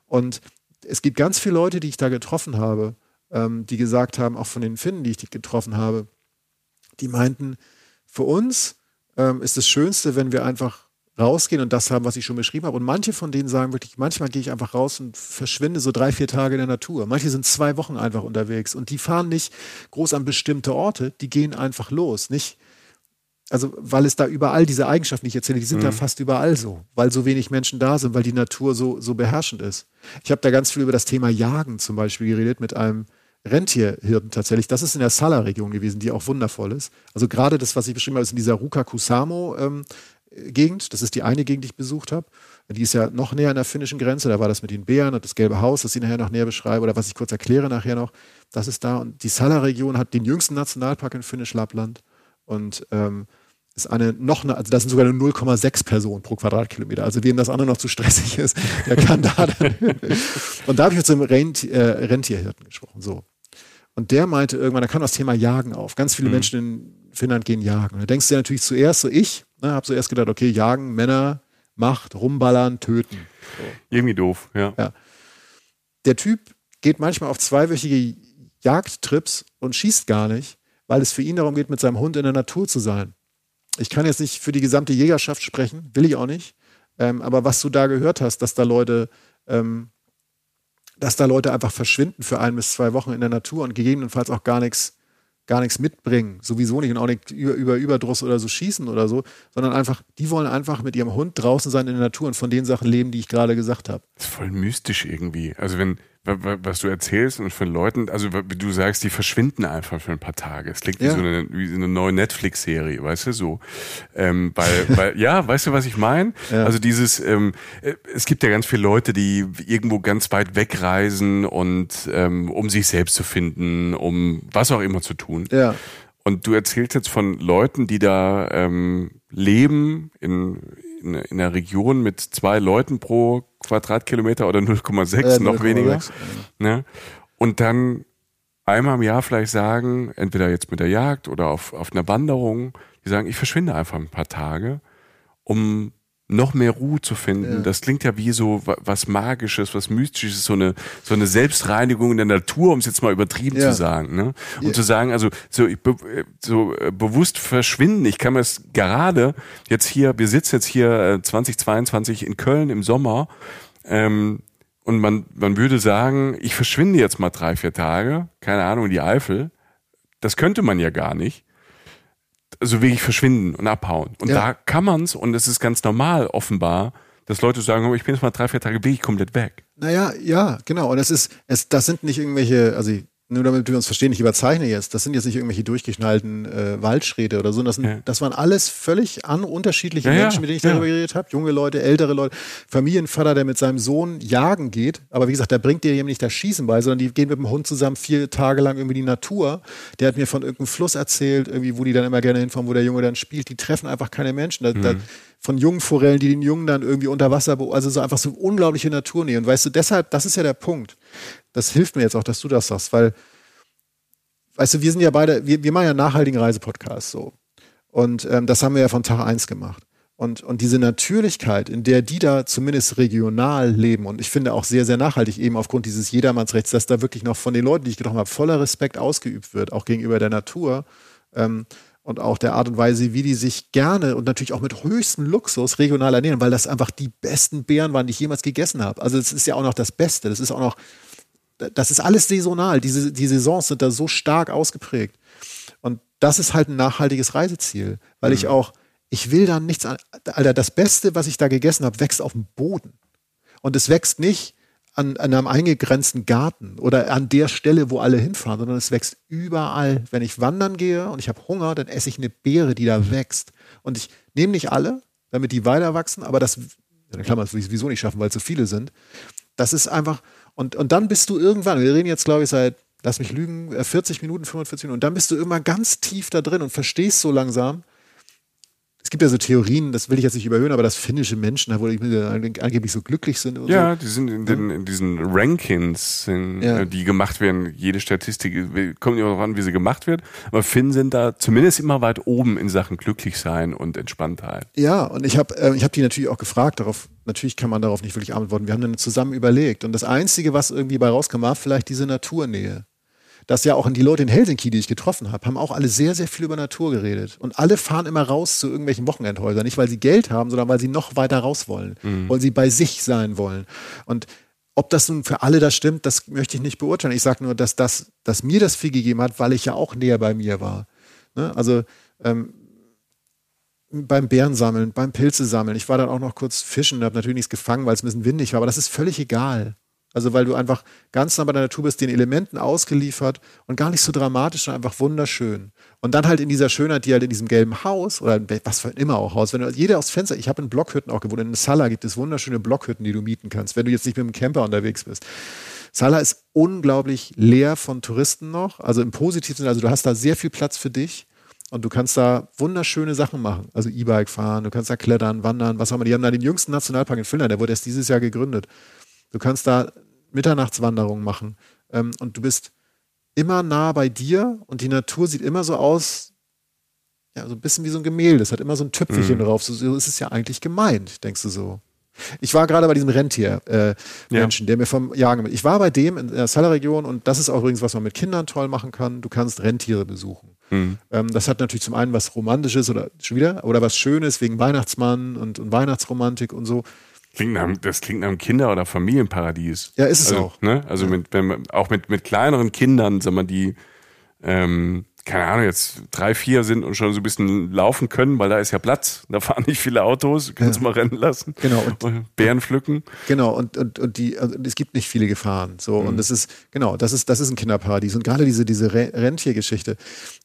Und es gibt ganz viele Leute, die ich da getroffen habe, ähm, die gesagt haben, auch von den Finnen, die ich getroffen habe, die meinten, für uns ähm, ist das Schönste, wenn wir einfach rausgehen und das haben, was ich schon beschrieben habe. Und manche von denen sagen wirklich, manchmal gehe ich einfach raus und verschwinde so drei, vier Tage in der Natur. Manche sind zwei Wochen einfach unterwegs und die fahren nicht groß an bestimmte Orte, die gehen einfach los. Nicht, also weil es da überall diese Eigenschaften, die ich erzähle, die sind mhm. da fast überall so, weil so wenig Menschen da sind, weil die Natur so, so beherrschend ist. Ich habe da ganz viel über das Thema Jagen zum Beispiel geredet mit einem Rentierhirten tatsächlich. Das ist in der Sala-Region gewesen, die auch wundervoll ist. Also gerade das, was ich beschrieben habe, ist in dieser Ruka Kusamo ähm, Gegend. Das ist die eine Gegend, die ich besucht habe. Die ist ja noch näher an der finnischen Grenze. Da war das mit den Bären und das gelbe Haus, das ich nachher noch näher beschreibe oder was ich kurz erkläre nachher noch. Das ist da. Und die Sala-Region hat den jüngsten Nationalpark in Finnisch-Lappland und ähm, ist eine noch eine, also das sind sogar eine 0,6 Personen pro Quadratkilometer. Also wem das andere noch zu stressig ist, der kann da dann. [LAUGHS] [LAUGHS] und da habe ich mit so einem Rentier, äh, Rentierhirten gesprochen. So. Und der meinte irgendwann, da kam das Thema Jagen auf. Ganz viele mhm. Menschen in Finnland gehen jagen. Und da denkst du dir natürlich zuerst, so ich, ne, habe zuerst gedacht, okay, jagen, Männer, Macht, rumballern, töten. So. Irgendwie doof, ja. ja. Der Typ geht manchmal auf zweiwöchige Jagdtrips und schießt gar nicht, weil es für ihn darum geht, mit seinem Hund in der Natur zu sein. Ich kann jetzt nicht für die gesamte Jägerschaft sprechen, will ich auch nicht. Ähm, aber was du da gehört hast, dass da Leute ähm, dass da Leute einfach verschwinden für ein bis zwei Wochen in der Natur und gegebenenfalls auch gar nichts gar nichts mitbringen, sowieso nicht und auch nicht über, über Überdruss oder so schießen oder so, sondern einfach, die wollen einfach mit ihrem Hund draußen sein in der Natur und von den Sachen leben, die ich gerade gesagt habe. Das ist voll mystisch irgendwie. Also wenn, was du erzählst und von Leuten, also wie du sagst, die verschwinden einfach für ein paar Tage. Es klingt wie so eine, wie eine neue Netflix-Serie, weißt du, so. Ähm, weil, [LAUGHS] weil, ja, weißt du, was ich meine? Ja. Also dieses, ähm, äh, es gibt ja ganz viele Leute, die irgendwo ganz weit wegreisen und ähm, um sich selbst zu finden, um was auch immer zu tun. Ja. Und du erzählst jetzt von Leuten, die da ähm, leben in, in, in einer Region mit zwei Leuten pro Quadratkilometer oder [LAUGHS] 0,6, äh, noch weniger. Ne? Und dann einmal im Jahr vielleicht sagen, entweder jetzt mit der Jagd oder auf, auf einer Wanderung, die sagen, ich verschwinde einfach ein paar Tage, um noch mehr Ruhe zu finden. Ja. Das klingt ja wie so was Magisches, was Mystisches, so eine, so eine Selbstreinigung in der Natur, um es jetzt mal übertrieben ja. zu sagen. Ne? Und ja. zu sagen, also so, ich, so äh, bewusst verschwinden. Ich kann mir das gerade jetzt hier, wir sitzen jetzt hier 2022 äh, in Köln im Sommer ähm, und man, man würde sagen, ich verschwinde jetzt mal drei, vier Tage, keine Ahnung, in die Eifel. Das könnte man ja gar nicht also wirklich verschwinden und abhauen. Und ja. da kann man's und es ist ganz normal offenbar, dass Leute sagen, oh, ich bin jetzt mal drei, vier Tage wirklich komplett weg. Naja, ja, genau. Und es ist, es, das sind nicht irgendwelche, also nur damit wir uns verstehen, ich überzeichne jetzt, das sind jetzt nicht irgendwelche durchgeschnallten äh, Waldschräte oder so. Das, sind, ja. das waren alles völlig an unterschiedliche ja, Menschen, mit denen ich darüber geredet habe. Junge Leute, ältere Leute, Familienvater, der mit seinem Sohn jagen geht. Aber wie gesagt, der bringt dir eben nicht das Schießen bei, sondern die gehen mit dem Hund zusammen vier Tage lang irgendwie die Natur. Der hat mir von irgendeinem Fluss erzählt, irgendwie, wo die dann immer gerne hinfahren, wo der Junge dann spielt. Die treffen einfach keine Menschen. Da, mhm. da, von jungen Forellen, die den Jungen dann irgendwie unter Wasser, also so einfach so unglaubliche Naturnähe. Und weißt du, deshalb, das ist ja der Punkt das hilft mir jetzt auch, dass du das sagst, weil, weißt du, wir sind ja beide, wir, wir machen ja nachhaltigen Reisepodcast so. Und ähm, das haben wir ja von Tag eins gemacht. Und, und diese Natürlichkeit, in der die da zumindest regional leben und ich finde auch sehr, sehr nachhaltig, eben aufgrund dieses Jedermannsrechts, dass da wirklich noch von den Leuten, die ich getroffen habe, voller Respekt ausgeübt wird, auch gegenüber der Natur ähm, und auch der Art und Weise, wie die sich gerne und natürlich auch mit höchstem Luxus regional ernähren, weil das einfach die besten Beeren waren, die ich jemals gegessen habe. Also es ist ja auch noch das Beste. Das ist auch noch das ist alles saisonal. Diese, die Saisons sind da so stark ausgeprägt. Und das ist halt ein nachhaltiges Reiseziel, weil mhm. ich auch, ich will da nichts an. Alter, das Beste, was ich da gegessen habe, wächst auf dem Boden. Und es wächst nicht an, an einem eingegrenzten Garten oder an der Stelle, wo alle hinfahren, sondern es wächst überall. Wenn ich wandern gehe und ich habe Hunger, dann esse ich eine Beere, die da wächst. Und ich nehme nicht alle, damit die weiter wachsen, aber das, in Klammern, sowieso nicht schaffen, weil es so viele sind. Das ist einfach, und, und dann bist du irgendwann, wir reden jetzt, glaube ich, seit, lass mich lügen, 40 äh, Minuten, 45 Minuten, und dann bist du immer ganz tief da drin und verstehst so langsam, es gibt ja so Theorien, das will ich jetzt nicht überhöhen, aber dass finnische Menschen, wo die angeblich so glücklich sind. ja, so. die sind in, den, in diesen Rankings, in, ja. Äh, die gemacht werden. Jede Statistik kommt immer darauf an, wie sie gemacht wird. Aber Finnen sind da zumindest immer weit oben in Sachen glücklich sein und Entspanntheit. Ja, und ich habe äh, ich hab die natürlich auch gefragt, darauf, natürlich kann man darauf nicht wirklich antworten. Wir haben dann zusammen überlegt. Und das Einzige, was irgendwie bei rauskam, war vielleicht diese Naturnähe. Dass ja auch die Leute in Helsinki, die ich getroffen habe, haben auch alle sehr, sehr viel über Natur geredet. Und alle fahren immer raus zu irgendwelchen Wochenendhäusern. Nicht, weil sie Geld haben, sondern weil sie noch weiter raus wollen. Mhm. Weil sie bei sich sein wollen. Und ob das nun für alle das stimmt, das möchte ich nicht beurteilen. Ich sage nur, dass das, dass mir das viel gegeben hat, weil ich ja auch näher bei mir war. Ne? Also ähm, beim Bärensammeln, beim Pilze sammeln. Ich war dann auch noch kurz fischen und habe natürlich nichts gefangen, weil es ein bisschen windig war, aber das ist völlig egal. Also weil du einfach ganz nah bei der Natur bist, den Elementen ausgeliefert und gar nicht so dramatisch, sondern einfach wunderschön. Und dann halt in dieser Schönheit, die halt in diesem gelben Haus oder was für immer auch Haus, wenn du jeder aufs Fenster, ich habe in Blockhütten auch gewohnt, in Sala gibt es wunderschöne Blockhütten, die du mieten kannst, wenn du jetzt nicht mit dem Camper unterwegs bist. Sala ist unglaublich leer von Touristen noch, also im positiven also du hast da sehr viel Platz für dich und du kannst da wunderschöne Sachen machen. Also E-Bike fahren, du kannst da klettern, wandern, was auch immer. Die haben da den jüngsten Nationalpark in Finnland, der wurde erst dieses Jahr gegründet. Du kannst da Mitternachtswanderungen machen. Ähm, und du bist immer nah bei dir und die Natur sieht immer so aus, ja, so ein bisschen wie so ein Gemälde. Es hat immer so ein Tüpfelchen mhm. drauf. So, so ist es ja eigentlich gemeint, denkst du so. Ich war gerade bei diesem Rentier-Menschen, äh, ja. der mir vom Jagen. Ich war bei dem in der Sala-Region und das ist auch übrigens, was man mit Kindern toll machen kann. Du kannst Rentiere besuchen. Mhm. Ähm, das hat natürlich zum einen was Romantisches oder schon wieder oder was Schönes wegen Weihnachtsmann und, und Weihnachtsromantik und so. Klingt nach, das klingt nach einem Kinder- oder Familienparadies. Ja, ist es also, auch. Ne? Also mit, wenn man, auch mit, mit kleineren Kindern, sagen wir, die ähm, keine Ahnung, jetzt drei, vier sind und schon so ein bisschen laufen können, weil da ist ja Platz. Da fahren nicht viele Autos, kannst ja. mal rennen lassen. Genau. Und Bären pflücken. Genau, und, und, und die, also es gibt nicht viele Gefahren. So, mhm. und das ist, genau, das ist, das ist ein Kinderparadies. Und gerade diese, diese Rentiergeschichte,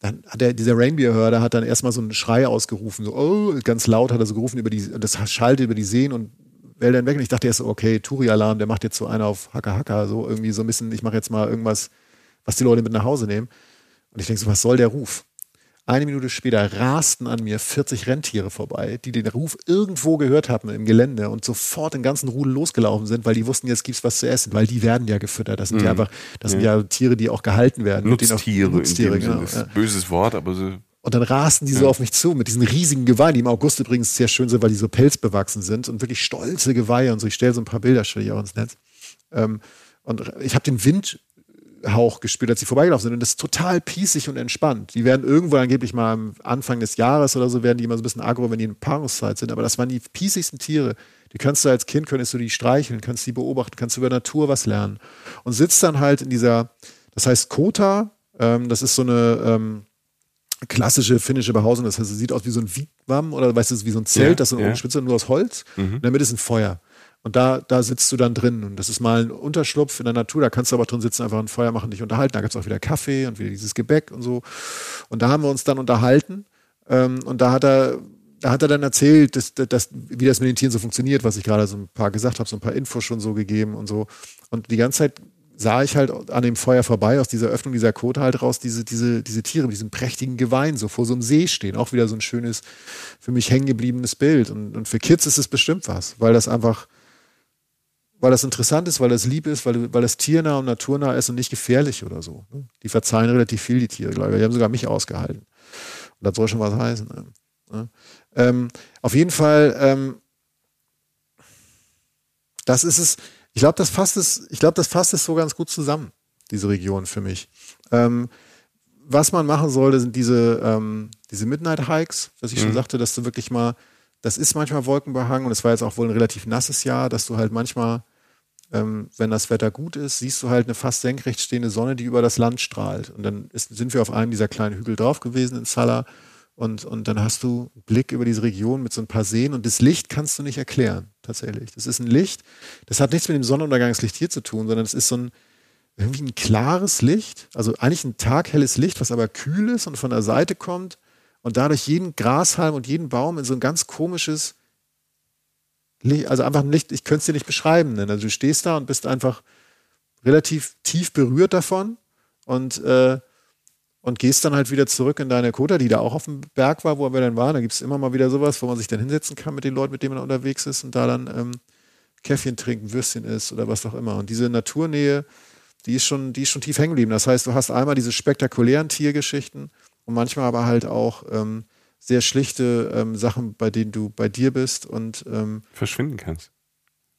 dann hat der, dieser Reindeer-Hörder hat dann erstmal so einen Schrei ausgerufen, so, oh, ganz laut hat er so gerufen über die, das schallte über die Seen und Wälder hinweg. Und ich dachte erst so, okay, Touri-Alarm, der macht jetzt so einen auf Hacker Hacker, so irgendwie so ein bisschen, ich mache jetzt mal irgendwas, was die Leute mit nach Hause nehmen. Und ich denke so, was soll der Ruf? Eine Minute später rasten an mir 40 Rentiere vorbei, die den Ruf irgendwo gehört haben im Gelände und sofort den ganzen Rudel losgelaufen sind, weil die wussten, jetzt gibt's was zu essen, weil die werden ja gefüttert. Das sind mhm. ja einfach, das ja. sind ja Tiere, die auch gehalten werden. Nutztiere, Nutztiere genau. Ist ein böses Wort, aber so. Und dann rasten die ja. so auf mich zu mit diesen riesigen Geweihen, die im August übrigens sehr schön sind, weil die so pelzbewachsen sind und wirklich stolze Geweihe und so. Ich stelle so ein paar Bilder, stelle ich auch ins Netz. Ähm, und ich habe den Wind Hauch gespürt, als sie vorbeigelaufen sind. Und das ist total pießig und entspannt. Die werden irgendwo angeblich mal am Anfang des Jahres oder so, werden die immer so ein bisschen aggro, wenn die in Paarungszeit sind. Aber das waren die pießigsten Tiere. Die kannst du als Kind, könntest du die streicheln, kannst die beobachten, kannst du über Natur was lernen. Und sitzt dann halt in dieser, das heißt Kota, ähm, das ist so eine ähm, klassische finnische Behausung. Das heißt, es sieht aus wie so ein Wigwam oder weißt du, wie so ein Zelt, ja, das ist so eine ja. Spitze nur aus Holz. Mhm. Und damit ist ein Feuer. Und da, da sitzt du dann drin. Und das ist mal ein Unterschlupf in der Natur. Da kannst du aber drin sitzen, einfach ein Feuer machen, dich unterhalten. Da gibt es auch wieder Kaffee und wieder dieses Gebäck und so. Und da haben wir uns dann unterhalten. Ähm, und da hat er, da hat er dann erzählt, dass, dass, wie das mit den Tieren so funktioniert, was ich gerade so ein paar gesagt habe, so ein paar Infos schon so gegeben und so. Und die ganze Zeit sah ich halt an dem Feuer vorbei, aus dieser Öffnung dieser Kote halt raus, diese, diese, diese Tiere mit diesem prächtigen Geweih so vor so einem See stehen. Auch wieder so ein schönes, für mich hängen gebliebenes Bild. Und, und für Kids ist es bestimmt was, weil das einfach, weil das interessant ist, weil das lieb ist, weil, weil das tiernah und naturnah ist und nicht gefährlich oder so. Ne? Die verzeihen relativ viel, die Tiere, glaube ich. Die haben sogar mich ausgehalten. Und das soll schon was heißen. Ne? Ähm, auf jeden Fall, ähm, das ist es, ich glaube, das fasst es, ich glaube, das fasst es so ganz gut zusammen, diese Region für mich. Ähm, was man machen sollte, sind diese, ähm, diese Midnight Hikes, was ich mhm. schon sagte, dass du wirklich mal das ist manchmal wolkenbehangen und es war jetzt auch wohl ein relativ nasses Jahr, dass du halt manchmal, ähm, wenn das Wetter gut ist, siehst du halt eine fast senkrecht stehende Sonne, die über das Land strahlt. Und dann ist, sind wir auf einem dieser kleinen Hügel drauf gewesen in Sala und, und dann hast du einen Blick über diese Region mit so ein paar Seen und das Licht kannst du nicht erklären, tatsächlich. Das ist ein Licht, das hat nichts mit dem Sonnenuntergangslicht hier zu tun, sondern es ist so ein, irgendwie ein klares Licht, also eigentlich ein taghelles Licht, was aber kühl ist und von der Seite kommt und dadurch jeden Grashalm und jeden Baum in so ein ganz komisches, also einfach ein Licht, ich könnte es dir nicht beschreiben nennen. Also du stehst da und bist einfach relativ tief berührt davon und, äh, und gehst dann halt wieder zurück in deine Kota, die da auch auf dem Berg war, wo wir dann waren. Da gibt es immer mal wieder sowas, wo man sich dann hinsetzen kann mit den Leuten, mit denen man unterwegs ist und da dann ähm, Käffchen trinken, Würstchen isst oder was auch immer. Und diese Naturnähe, die ist schon, die ist schon tief hängen geblieben. Das heißt, du hast einmal diese spektakulären Tiergeschichten und manchmal aber halt auch ähm, sehr schlichte ähm, Sachen, bei denen du bei dir bist und ähm, verschwinden kannst.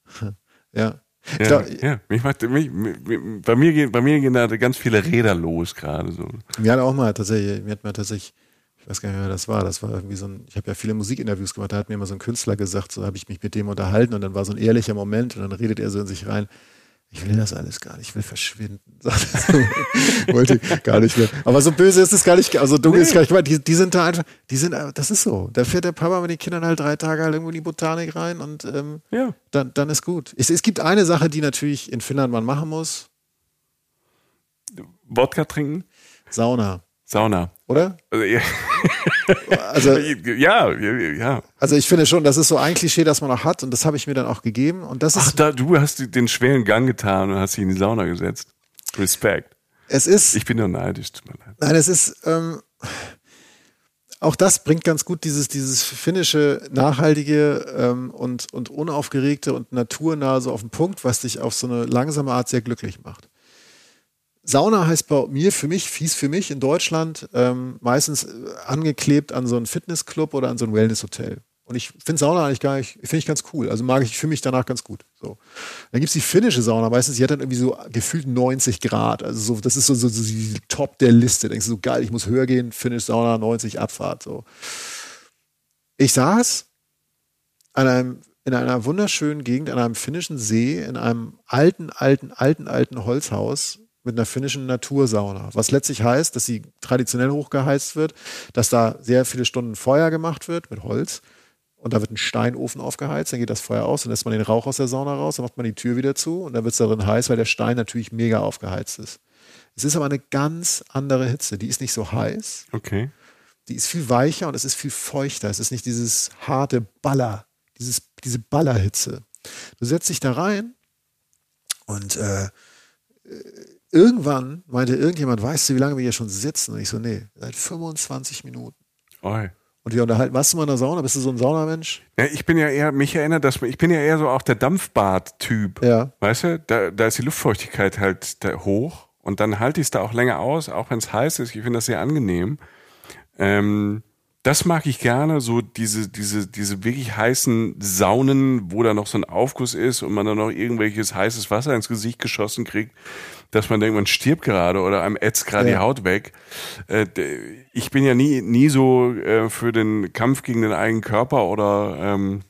[LAUGHS] ja. Ja, glaub, ja. Mich macht, mich, mich, bei, mir gehen, bei mir gehen da ganz viele Räder los gerade so. Mir hat auch mal tatsächlich, mir hat mal tatsächlich, ich weiß gar nicht mehr, wer das war, das war irgendwie so ein, ich habe ja viele Musikinterviews gemacht, da hat mir mal so ein Künstler gesagt, so habe ich mich mit dem unterhalten und dann war so ein ehrlicher Moment und dann redet er so in sich rein, ich will das alles gar nicht, ich will verschwinden. [LAUGHS] Er. Wollte gar nicht mehr. Aber so böse ist es gar nicht, also dunkel ist gar nicht gemeint. Die, die sind da einfach, die sind, das ist so. Da fährt der Papa mit den Kindern halt drei Tage halt irgendwo in die Botanik rein und ähm, Ja. dann, dann ist gut. Es, es gibt eine Sache, die natürlich in Finnland man machen muss. Wodka trinken, Sauna, Sauna. oder? Also, ja, Also [LAUGHS] ja, ja, ja. Also ich finde schon, das ist so ein Klischee, das man auch hat und das habe ich mir dann auch gegeben und das Ach, ist, da, du hast den schweren Gang getan und hast dich in die Sauna gesetzt. Respekt. es ist, Ich bin nur neidisch, tut mir leid. nein, es ist, ähm, auch das bringt ganz gut dieses, dieses finnische, nachhaltige ähm, und, und unaufgeregte und naturnahe so auf den Punkt, was dich auf so eine langsame Art sehr glücklich macht. Sauna heißt bei mir, für mich, fies für mich in Deutschland, ähm, meistens äh, angeklebt an so einen Fitnessclub oder an so ein Wellnesshotel. Und ich finde Sauna eigentlich gar nicht, finde ich ganz cool. Also mag ich, ich fühle mich danach ganz gut. So. Dann gibt es die finnische Sauna, meistens, die hat dann irgendwie so gefühlt 90 Grad. Also so, das ist so, so, so die Top der Liste. Denkst du so, geil, ich muss höher gehen, finnisch Sauna, 90 Abfahrt. So. Ich saß an einem, in einer wunderschönen Gegend, an einem finnischen See, in einem alten, alten, alten, alten Holzhaus mit einer finnischen Natursauna. Was letztlich heißt, dass sie traditionell hochgeheizt wird, dass da sehr viele Stunden Feuer gemacht wird mit Holz. Und da wird ein Steinofen aufgeheizt, dann geht das Feuer aus, dann lässt man den Rauch aus der Sauna raus, dann macht man die Tür wieder zu und dann wird es darin heiß, weil der Stein natürlich mega aufgeheizt ist. Es ist aber eine ganz andere Hitze. Die ist nicht so heiß, Okay. die ist viel weicher und es ist viel feuchter. Es ist nicht dieses harte Baller, dieses, diese Ballerhitze. Du setzt dich da rein und äh, irgendwann meinte irgendjemand, weißt du, wie lange wir hier schon sitzen? Und ich so, nee, seit 25 Minuten. Oi. Und wir unterhalten, warst du mal in der Sauna? Bist du so ein Saunamensch? Ja, ich bin ja eher, mich erinnert das, ich bin ja eher so auch der Dampfbad-Typ. Ja. Weißt du, da, da ist die Luftfeuchtigkeit halt hoch und dann halte ich es da auch länger aus, auch wenn es heiß ist. Ich finde das sehr angenehm. Ähm, das mag ich gerne, so diese, diese, diese wirklich heißen Saunen, wo da noch so ein Aufguss ist und man dann noch irgendwelches heißes Wasser ins Gesicht geschossen kriegt, dass man denkt, man stirbt gerade oder einem ätzt gerade Ja. die Haut weg. Äh, ich bin ja nie, nie so äh, für den Kampf gegen den eigenen Körper oder ähm,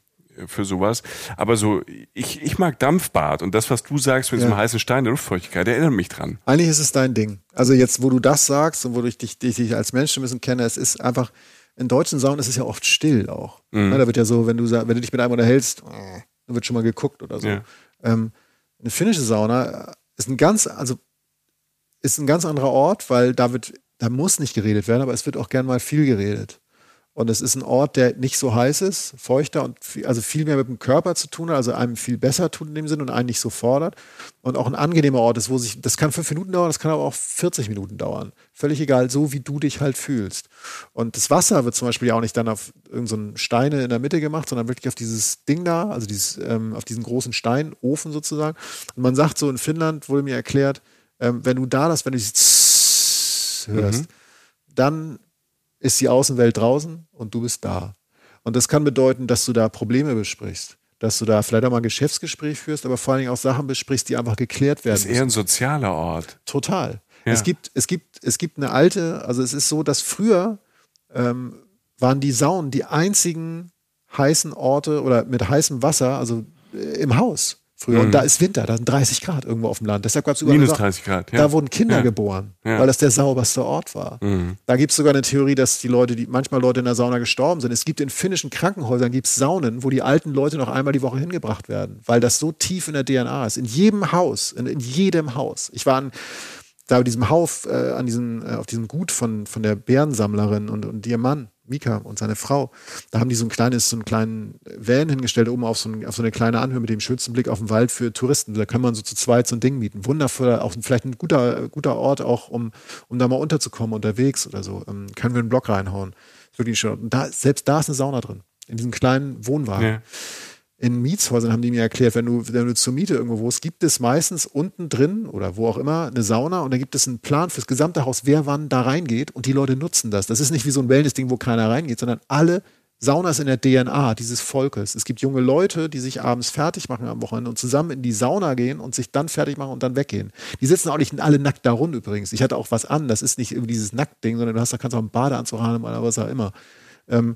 für sowas. Aber so, ich, ich mag Dampfbad und das, was du sagst mit Ja. diesem heißen Stein der Luftfeuchtigkeit, erinnert mich dran. Eigentlich ist es dein Ding. Also jetzt, wo du das sagst und wo ich dich, dich, dich als Mensch ein bisschen kenne, es ist einfach, in deutschen Saunen ist es ja oft still auch. Mhm. Ne, da wird ja so, wenn du, wenn du dich mit einem unterhältst, dann wird schon mal geguckt oder so. Ja. Ähm, eine finnische Sauna ist ein ganz, also ist ein ganz anderer Ort, weil da wird, da muss nicht geredet werden, aber es wird auch gern mal viel geredet. Und es ist ein Ort, der nicht so heiß ist, feuchter und viel, also viel mehr mit dem Körper zu tun hat, also einem viel besser tut in dem Sinn und einen nicht so fordert. Und auch ein angenehmer Ort ist, wo sich, das kann fünf Minuten dauern, das kann aber auch 40 Minuten dauern. Völlig egal, so wie du dich halt fühlst. Und das Wasser wird zum Beispiel ja auch nicht dann auf irgendeinen so Steine in der Mitte gemacht, sondern wirklich auf dieses Ding da, also dieses, ähm, auf diesen großen Steinofen sozusagen. Und man sagt so in Finnland, wurde mir erklärt, ähm, wenn du da das, wenn du dieses hörst, dann ist die Außenwelt draußen und du bist da. Und das kann bedeuten, dass du da Probleme besprichst, dass du da vielleicht auch mal ein Geschäftsgespräch führst, aber vor allen Dingen auch Sachen besprichst, die einfach geklärt werden Das ist eher ein sozialer Ort. Total. Ja. Es, gibt, es, gibt, es gibt eine alte, also es ist so, dass früher ähm, waren die Saunen die einzigen heißen Orte oder mit heißem Wasser, also äh, im Haus früher. Und da ist Winter, da sind 30 Grad irgendwo auf dem Land. Deshalb gab es überall Minus eine Sau- 30 Grad, ja. Da wurden Kinder Ja. geboren, Ja. weil das der sauberste Ort war. Da gibt es sogar eine Theorie, dass die Leute, die manchmal Leute in der Sauna gestorben sind. Es gibt in finnischen Krankenhäusern gibt's Saunen, wo die alten Leute noch einmal die Woche hingebracht werden, weil das so tief in der DNA ist. In jedem Haus, in, in jedem Haus. Ich war an, da bei diesem Hauf, äh, an diesem, äh, auf diesem Gut von, von der Bärensammlerin und, und ihr Mann, Mika und seine Frau, da haben die so ein kleines, so einen kleinen Van hingestellt, oben auf so, ein, auf so eine kleine Anhöhe mit dem schönsten Blick auf den Wald für Touristen. Da kann man so zu zweit so ein Ding mieten. Wundervoller, auch vielleicht ein guter, guter Ort auch, um, um da mal unterzukommen unterwegs oder so. Ähm, können wir einen Block reinhauen. Wirklich schön. Und da, selbst da ist eine Sauna drin. In diesem kleinen Wohnwagen Ja. In Mietshäusern haben die mir erklärt, wenn du, wenn du zur Miete irgendwo wohnst, gibt es meistens unten drin oder wo auch immer eine Sauna und dann gibt es einen Plan fürs gesamte Haus, wer wann da reingeht und die Leute nutzen das. Das ist nicht wie so ein Wellness-Ding, wo keiner reingeht, sondern alle Sauna ist in der DNA dieses Volkes. Es gibt junge Leute, die sich abends fertig machen am Wochenende und zusammen in die Sauna gehen und sich dann fertig machen und dann weggehen. Die sitzen auch nicht alle nackt da rund übrigens. Ich hatte auch was an. Das ist nicht irgendwie dieses Nacktding, sondern du hast da kannst auch einen Badeanzug haben oder was auch immer. Ähm,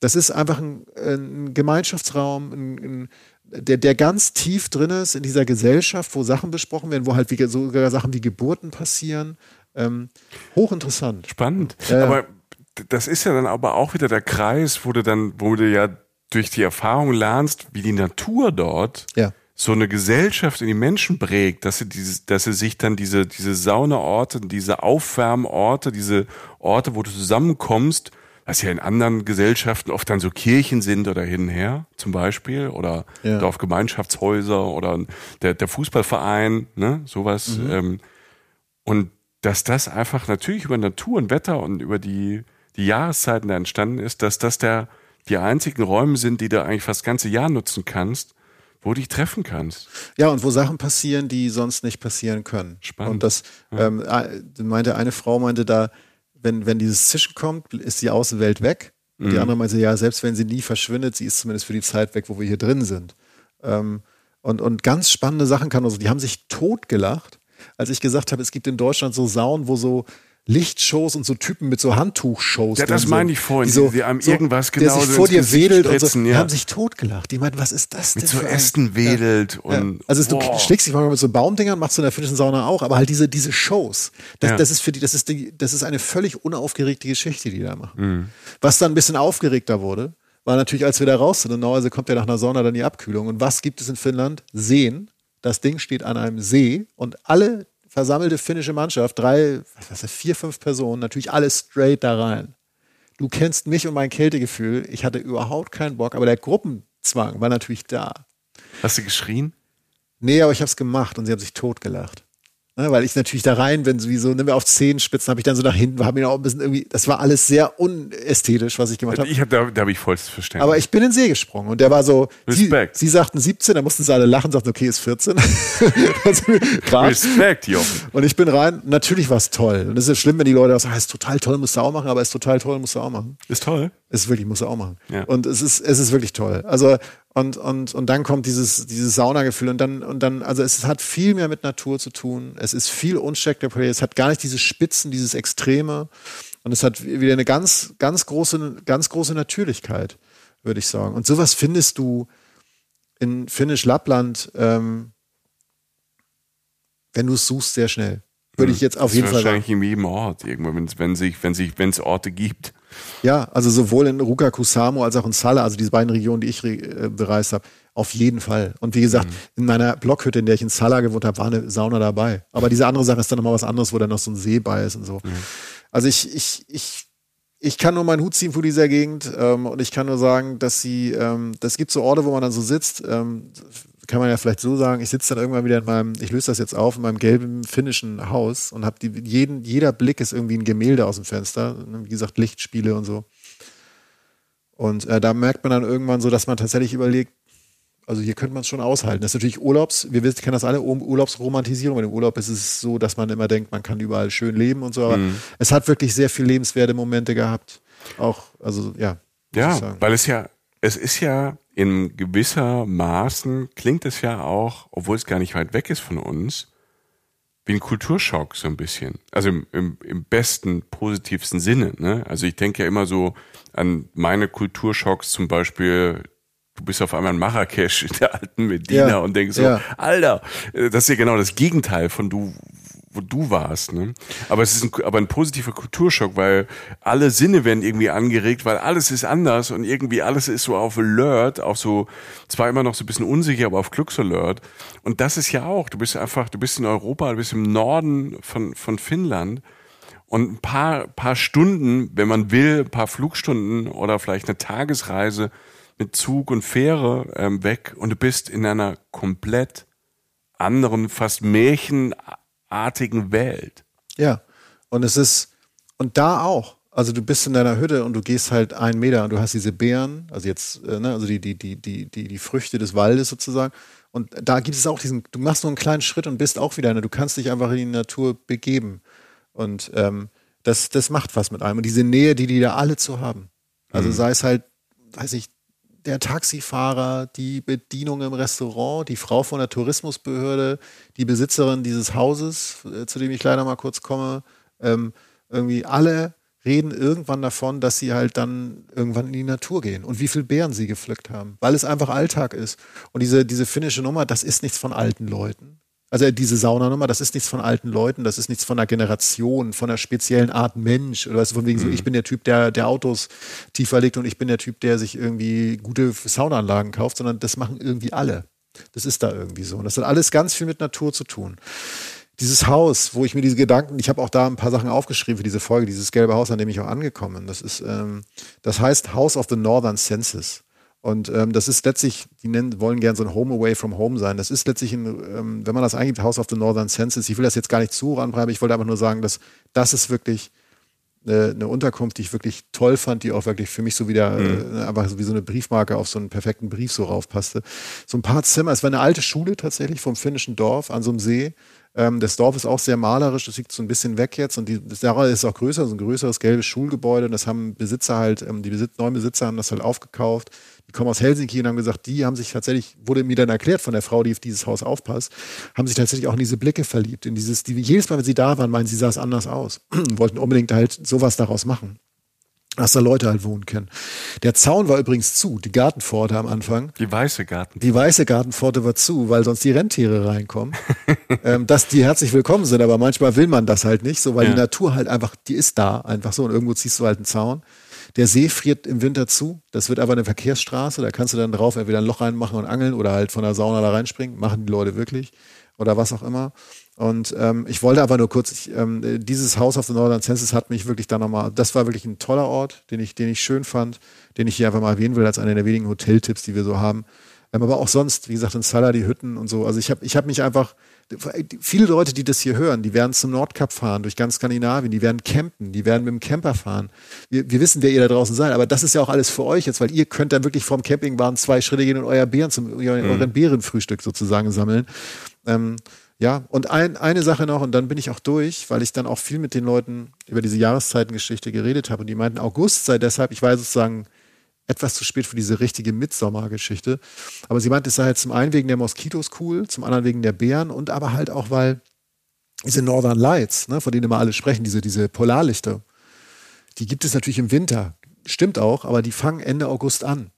das ist einfach ein, ein Gemeinschaftsraum, ein, ein, der, der ganz tief drin ist in dieser Gesellschaft, wo Sachen besprochen werden, wo halt wie, sogar Sachen wie Geburten passieren. Ähm, hochinteressant. Spannend. Äh, Aber das ist ja dann aber auch wieder der Kreis, wo du dann, wo du ja durch die Erfahrung lernst, wie die Natur dort ja. so eine Gesellschaft in die Menschen prägt, dass sie dieses, dass sie sich dann diese, diese Saunaorte, diese Aufwärmorte, diese Orte, wo du zusammenkommst, was ja in anderen Gesellschaften oft dann so Kirchen sind oder hin und her, zum Beispiel, oder ja. Dorfgemeinschaftshäuser oder der, der Fußballverein, ne, sowas. Mhm. Ähm, und dass das einfach natürlich über Natur und Wetter und über die die Jahreszeiten da entstanden ist, dass das der, die einzigen Räume sind, die du eigentlich fast das ganze Jahr nutzen kannst, wo du dich treffen kannst. Ja, und wo Sachen passieren, die sonst nicht passieren können. Spannend. Und das ja. ähm, meinte eine Frau meinte da, wenn, wenn dieses Zischen kommt, ist die Außenwelt weg. Und mhm. die andere meinte, ja, selbst wenn sie nie verschwindet, sie ist zumindest für die Zeit weg, wo wir hier drin sind. Ähm, und, und ganz spannende Sachen kann also, die haben sich totgelacht, als ich gesagt habe, es gibt in Deutschland so Saunen, wo so Lichtshows und so Typen mit so Handtuchshows. Ja, das meine ich vorhin. Die, so, die einem so, irgendwas genau der sich vor dir wedelt und so. Ja. Die haben sich totgelacht. Die meinten, was ist das denn? Mit so Ästen wedelt ja. und. Ja. Also wow. du schlägst dich manchmal mit so Baumdingern, machst du in der finnischen Sauna auch, aber halt diese, diese Shows. Das, das ist für die, das ist die, das ist eine völlig unaufgeregte Geschichte, die die da machen. Mhm. Was dann ein bisschen aufgeregter wurde, war natürlich, als wir da raus sind. Und normalerweise kommt ja nach einer Sauna dann die Abkühlung. Und was gibt es in Finnland? Seen. Das Ding steht an einem See und alle versammelte finnische Mannschaft, drei, was weiß ich, vier, fünf Personen, natürlich alles straight da rein. Du kennst mich und mein Kältegefühl. Ich hatte überhaupt keinen Bock, aber der Gruppenzwang war natürlich da. Hast du geschrien? Nee, aber ich habe es gemacht und sie haben sich totgelacht. Ne, weil ich natürlich da rein bin, sowieso, mir auf Zehenspitzen, habe ich dann so nach hinten, habe mir auch ein bisschen irgendwie, das war alles sehr unästhetisch, was ich gemacht habe. Ich hab, da, da habe ich vollstes Verständnis. Aber ich bin in den See gesprungen und der war so, Respekt. Sie, sie sagten 17, da mussten sie alle lachen, sagten, okay, ist 14. [LAUGHS] also, Respekt, Jochen. Und ich bin rein, natürlich war es toll. Und es ist schlimm, wenn die Leute sagen, ist total toll, musst du auch machen, aber ist total toll, musst du auch machen. Ist toll. Ist wirklich, musst du auch machen. Ja. Und es ist, es ist wirklich toll. Also, und, und, und dann kommt dieses, dieses Saunagefühl und dann, und dann, also es hat viel mehr mit Natur zu tun. Es ist viel unspektakulär. Es hat gar nicht diese Spitzen, dieses Extreme. Und es hat wieder eine ganz, ganz große, ganz große Natürlichkeit, würde ich sagen. Und sowas findest du in Finnisch Lappland, ähm, wenn du es suchst, sehr schnell. Würde ich jetzt auf jeden Fall sagen. Wahrscheinlich in jedem Ort irgendwo, wenn, wenn sich, wenn sich, wenn es Orte gibt. Ja, also sowohl in Ruka Kusamo als auch in Sala, also diese beiden Regionen, die ich äh, bereist habe, auf jeden Fall. Und wie gesagt, mhm. in meiner Blockhütte, in der ich in Sala gewohnt habe, war eine Sauna dabei. Aber diese andere Sache ist dann nochmal was anderes, wo dann noch so ein See bei ist und so. Mhm. Also ich, ich, ich, ich kann nur meinen Hut ziehen vor dieser Gegend ähm, und ich kann nur sagen, dass sie, ähm, das gibt so Orte, wo man dann so sitzt. Ähm, kann man ja vielleicht so sagen, ich sitze dann irgendwann wieder in meinem, ich löse das jetzt auf, in meinem gelben finnischen Haus und habe jeden, jeder Blick ist irgendwie ein Gemälde aus dem Fenster. Ne, wie gesagt, Lichtspiele und so. Und äh, da merkt man dann irgendwann so, dass man tatsächlich überlegt, also hier könnte man es schon aushalten. Das ist natürlich Urlaubs, wir wissen, kennen das alle, Urlaubsromantisierung. Bei dem Urlaub ist es so, dass man immer denkt, man kann überall schön leben und so, aber mhm. es hat wirklich sehr viel lebenswerte Momente gehabt. Auch, also ja. Ja, weil es ja, es ist ja in gewisser Maßen klingt es ja auch, obwohl es gar nicht weit weg ist von uns, wie ein Kulturschock so ein bisschen. Also im, im, im besten, positivsten Sinne. Ne? Also ich denke ja immer so an meine Kulturschocks zum Beispiel, du bist auf einmal in Marrakesch [LAUGHS] in der alten Medina ja, und denkst so, ja. Alter, äh, das ist ja genau das Gegenteil von du, wo du warst. Ne? Aber es ist ein, aber ein positiver Kulturschock, weil alle Sinne werden irgendwie angeregt, weil alles ist anders und irgendwie alles ist so auf Alert, auch so, zwar immer noch so ein bisschen unsicher, aber auf Glücksalert. Und das ist ja auch, du bist einfach, du bist in Europa, du bist im Norden von, von Finnland und ein paar, paar Stunden, wenn man will, ein paar Flugstunden oder vielleicht eine Tagesreise mit Zug und Fähre ähm, weg und du bist in einer komplett anderen, fast Märchen artigen Welt. Ja, und es ist, und da auch. Also du bist in deiner Hütte und du gehst halt einen Meter und du hast diese Beeren, also jetzt, äh, ne, also die, die, die, die, die, die Früchte des Waldes sozusagen. Und da gibt es auch diesen, du machst nur einen kleinen Schritt und bist auch wieder, ne, du kannst dich einfach in die Natur begeben. Und ähm, das, das macht was mit einem. Und diese Nähe, die die da alle zu haben. Also mhm. sei es halt weiß ich, der Taxifahrer, die Bedienung im Restaurant, die Frau von der Tourismusbehörde, die Besitzerin dieses Hauses, äh, zu dem ich leider mal kurz komme, ähm, irgendwie alle reden irgendwann davon, dass sie halt dann irgendwann in die Natur gehen und wie viel Beeren sie gepflückt haben, weil es einfach Alltag ist. Und diese, diese finnische Nummer, das ist nichts von alten Leuten. Also diese Saunanummer, das ist nichts von alten Leuten, das ist nichts von einer Generation, von einer speziellen Art Mensch. Oder weißt du, von wegen mhm. so, ich bin der Typ, der, der Autos tiefer legt und ich bin der Typ, der sich irgendwie gute Saunaanlagen kauft, sondern das machen irgendwie alle. Das ist da irgendwie so. Und das hat alles ganz viel mit Natur zu tun dieses Haus, wo ich mir diese Gedanken, ich habe auch da ein paar Sachen aufgeschrieben für diese Folge, dieses gelbe Haus, an dem ich auch angekommen bin. Das ist, ähm, das heißt House of the Northern Senses. Und ähm, das ist letztlich, die nennen, wollen gern so ein Home Away from Home sein. Das ist letztlich, ein, ähm, wenn man das eingibt, House of the Northern Senses. Ich will das jetzt gar nicht zu ranbleiben, ich wollte einfach nur sagen, dass das ist wirklich eine, eine Unterkunft, die ich wirklich toll fand, die auch wirklich für mich so wieder mhm. äh, einfach so wie so eine Briefmarke auf so einen perfekten Brief so raufpasste. So ein paar Zimmer, es war eine alte Schule tatsächlich vom finnischen Dorf an so einem See ähm, das Dorf ist auch sehr malerisch, das liegt so ein bisschen weg jetzt und die, das ist auch größer, so ein größeres gelbes Schulgebäude und das haben Besitzer halt, ähm, die Besitz, neuen Besitzer haben das halt aufgekauft. Die kommen aus Helsinki und haben gesagt, die haben sich tatsächlich, wurde mir dann erklärt von der Frau, die auf dieses Haus aufpasst, haben sich tatsächlich auch in diese Blicke verliebt, in dieses, die jedes Mal, wenn sie da waren, meinen sie sah es anders aus, [CLEARS THROAT] wollten unbedingt halt sowas daraus machen dass da Leute halt wohnen können. Der Zaun war übrigens zu, die Gartenpforte am Anfang. Die weiße Gartenpforte. Die weiße Gartenpforte war zu, weil sonst die Rentiere reinkommen. [LAUGHS] ähm, dass die herzlich willkommen sind, aber manchmal will man das halt nicht, so weil ja. die Natur halt einfach, die ist da einfach so und irgendwo ziehst du halt einen Zaun. Der See friert im Winter zu. Das wird aber eine Verkehrsstraße. Da kannst du dann drauf entweder ein Loch reinmachen und angeln oder halt von der Sauna da reinspringen. Machen die Leute wirklich. Oder was auch immer. Und ähm, ich wollte aber nur kurz, ich, ähm, dieses House of the Northern Census hat mich wirklich da nochmal, das war wirklich ein toller Ort, den ich, den ich schön fand, den ich hier einfach mal erwähnen will, als einer der wenigen Hoteltipps, die wir so haben. Ähm, aber auch sonst, wie gesagt, in Salah die Hütten und so. Also ich habe ich hab mich einfach, viele Leute, die das hier hören, die werden zum Nordkap fahren, durch ganz Skandinavien, die werden campen, die werden mit dem Camper fahren. Wir, wir wissen, wer ihr da draußen seid, aber das ist ja auch alles für euch jetzt, weil ihr könnt dann wirklich vom Campingwagen zwei Schritte gehen und euer Bären zum, euren mhm. Bärenfrühstück sozusagen sammeln. Ähm, ja, und ein, eine Sache noch, und dann bin ich auch durch, weil ich dann auch viel mit den Leuten über diese Jahreszeitengeschichte geredet habe. Und die meinten, August sei deshalb, ich war sozusagen etwas zu spät für diese richtige Mitsommergeschichte. Aber sie meinte, es sei halt zum einen wegen der Moskitos cool, zum anderen wegen der Bären und aber halt auch, weil diese Northern Lights, ne, von denen immer alle sprechen, diese, diese Polarlichter, die gibt es natürlich im Winter. Stimmt auch, aber die fangen Ende August an.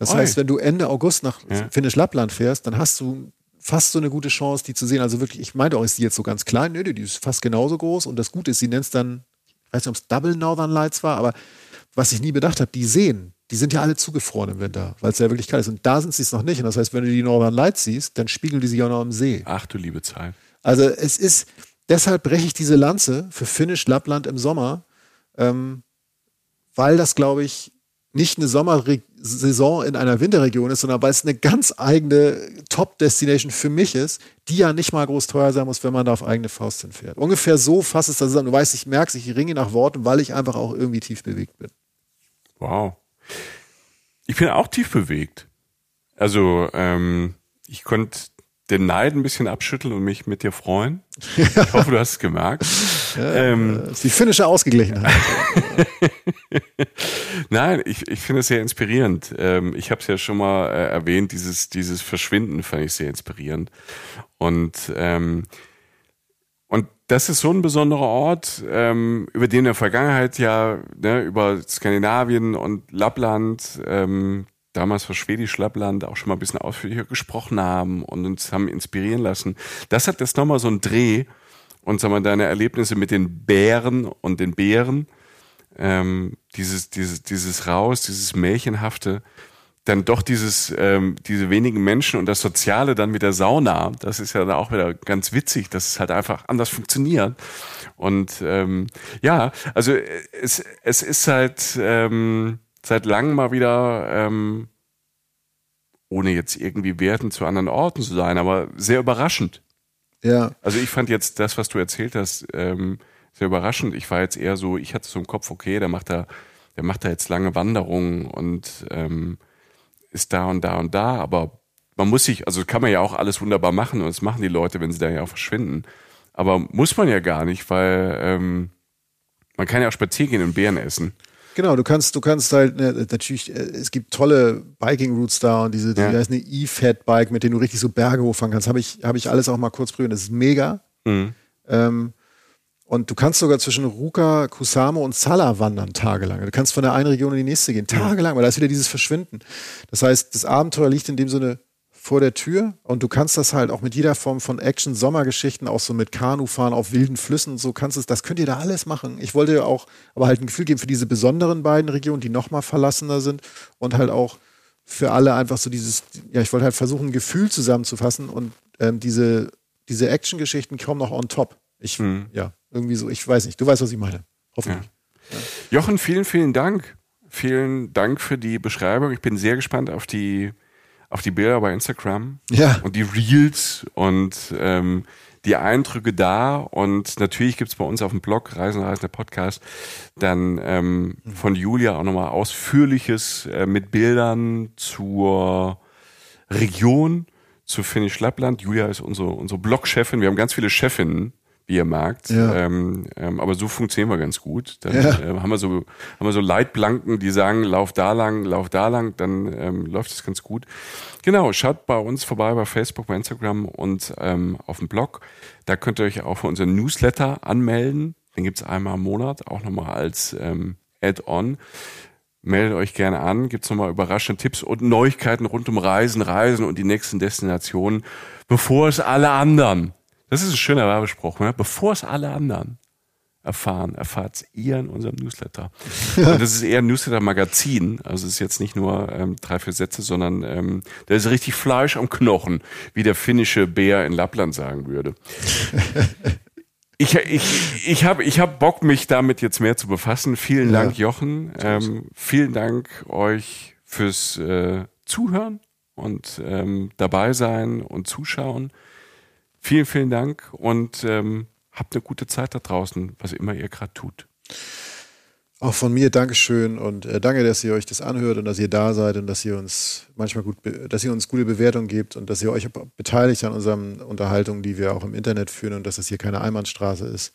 Das Oi. heißt, wenn du Ende August nach ja. Finnisch Lappland fährst, dann hast du fast so eine gute Chance, die zu sehen. Also wirklich, ich meinte auch, ist die jetzt so ganz klein? Nö, die ist fast genauso groß. Und das Gute ist, sie nennt es dann, ich weiß nicht, ob es Double Northern Lights war, aber was ich nie bedacht habe, die sehen, die sind ja alle zugefroren im Winter, weil es ja wirklich kalt ist. Und da sind sie es noch nicht. Und das heißt, wenn du die Northern Lights siehst, dann spiegeln die sich auch noch im See. Ach du liebe Zeit. Also es ist, deshalb breche ich diese Lanze für Finnisch Lappland im Sommer, ähm, weil das, glaube ich, nicht eine Sommersaison in einer Winterregion ist, sondern weil es eine ganz eigene Top-Destination für mich ist, die ja nicht mal groß teuer sein muss, wenn man da auf eigene Faust hinfährt. Ungefähr so fasst es das zusammen. Du weißt, ich merke ich ringe nach Worten, weil ich einfach auch irgendwie tief bewegt bin. Wow. Ich bin auch tief bewegt. Also, ähm, ich konnte den Neid ein bisschen abschütteln und mich mit dir freuen. Ich hoffe, du hast es gemerkt. [LAUGHS] Ja, ähm, ist die finnische Ausgeglichenheit. [LAUGHS] Nein, ich, ich finde es sehr inspirierend. Ähm, ich habe es ja schon mal äh, erwähnt, dieses, dieses Verschwinden fand ich sehr inspirierend. Und, ähm, und das ist so ein besonderer Ort, ähm, über den in der Vergangenheit ja ne, über Skandinavien und Lappland, ähm, damals war Schwedisch Lappland auch schon mal ein bisschen ausführlicher gesprochen haben und uns haben inspirieren lassen. Das hat jetzt nochmal so einen Dreh und sagen wir, deine Erlebnisse mit den Bären und den Bären, ähm, dieses, dieses, dieses Raus, dieses Märchenhafte, dann doch dieses, ähm, diese wenigen Menschen und das Soziale dann mit der Sauna, das ist ja dann auch wieder ganz witzig, dass es halt einfach anders funktioniert. Und ähm, ja, also es, es ist halt ähm, seit langem mal wieder, ähm, ohne jetzt irgendwie werten zu anderen Orten zu sein, aber sehr überraschend. Ja. Also ich fand jetzt das, was du erzählt hast, ähm, sehr überraschend. Ich war jetzt eher so, ich hatte so im Kopf, okay, der macht da, der macht da jetzt lange Wanderungen und ähm, ist da und da und da, aber man muss sich, also kann man ja auch alles wunderbar machen und das machen die Leute, wenn sie da ja auch verschwinden. Aber muss man ja gar nicht, weil ähm, man kann ja auch spazieren gehen und Beeren essen. Genau, du kannst, du kannst halt, ne, natürlich, äh, es gibt tolle Biking-Routes da und diese, die Ja. heißt eine E-Fat-Bike, mit denen du richtig so Berge hochfahren kannst. Habe ich, habe ich alles auch mal kurz probiert. Das ist mega. Mhm. Ähm, und du kannst sogar zwischen Ruka, Kusamo und Sala wandern, tagelang. Du kannst von der einen Region in die nächste gehen, tagelang, weil da ist wieder dieses Verschwinden. Das heißt, das Abenteuer liegt in dem Sinne vor der Tür und du kannst das halt auch mit jeder Form von Action, Sommergeschichten, auch so mit Kanufahren auf wilden Flüssen und so kannst es, das könnt ihr da alles machen. Ich wollte ja auch aber halt ein Gefühl geben für diese besonderen beiden Regionen, die nochmal verlassener sind und halt auch für alle einfach so dieses, ja, ich wollte halt versuchen, ein Gefühl zusammenzufassen und ähm, diese, diese Action-Geschichten kommen noch on top. Ich, ja, irgendwie so, ich weiß nicht, du weißt, was ich meine. Hoffentlich. Jochen, vielen, vielen Dank. Vielen Dank für die Beschreibung. Ich bin sehr gespannt auf die, auf die Bilder bei Instagram Ja. und die Reels und ähm, die Eindrücke da. Und natürlich gibt's bei uns auf dem Blog Reisen, Reisen, der Podcast, dann ähm, von Julia auch nochmal ausführliches äh, mit Bildern zur Region, zu Finnisch Lappland. Julia ist unsere, unsere Blogchefin. Wir haben ganz viele Chefinnen, merkt. Ja. Ähm, ähm, aber so funktionieren wir ganz gut. Dann Ja. äh, haben wir so haben wir so Leitplanken, die sagen, lauf da lang, lauf da lang, dann ähm, läuft es ganz gut. Genau, schaut bei uns vorbei bei Facebook, bei Instagram und ähm, auf dem Blog. Da könnt ihr euch auch für unseren Newsletter anmelden. Den gibt's einmal im Monat, auch nochmal als ähm, Add-on. Meldet euch gerne an, gibt's nochmal überraschende Tipps und Neuigkeiten rund um Reisen, Reisen und die nächsten Destinationen, bevor es alle anderen, das ist ein schöner Werbespruch, ne? bevor es alle anderen erfahren, erfahrt ihr in unserem Newsletter. [LAUGHS] Und das ist eher ein Newsletter-Magazin, also es ist jetzt nicht nur ähm, drei, vier Sätze, sondern ähm, da ist richtig Fleisch am Knochen, wie der finnische Bär in Lappland sagen würde. [LAUGHS] Ich, ich, ich habe ich hab Bock, mich damit jetzt mehr zu befassen. Vielen Ja. Dank, Jochen. Ähm, vielen Dank euch fürs äh, Zuhören und ähm, dabei sein und zuschauen. Vielen, vielen Dank und ähm, habt eine gute Zeit da draußen, was immer ihr gerade tut. Auch von mir Dankeschön und äh, danke, dass ihr euch das anhört und dass ihr da seid und dass ihr uns manchmal gut, dass ihr uns gute Bewertungen gebt und dass ihr euch beteiligt an unseren Unterhaltungen, die wir auch im Internet führen und dass das hier keine Einbahnstraße ist.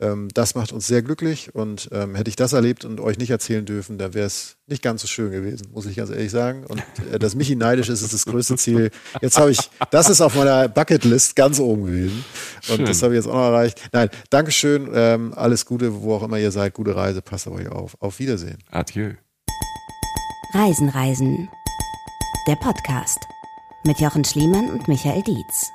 Ähm, das macht uns sehr glücklich und ähm, hätte ich das erlebt und euch nicht erzählen dürfen, dann wäre es nicht ganz so schön gewesen, muss ich ganz ehrlich sagen. Und äh, dass Michi neidisch ist, ist das größte Ziel. Jetzt habe ich, das ist auf meiner Bucketlist ganz oben gewesen und Schön. das habe ich jetzt auch noch erreicht. Nein, Dankeschön, ähm, alles Gute, wo auch immer ihr seid, gute Reise, passt auf euch auf. Auf Wiedersehen. Adieu. Reisen, Reisen. Der Podcast mit Jochen Schliemann und Michael Dietz.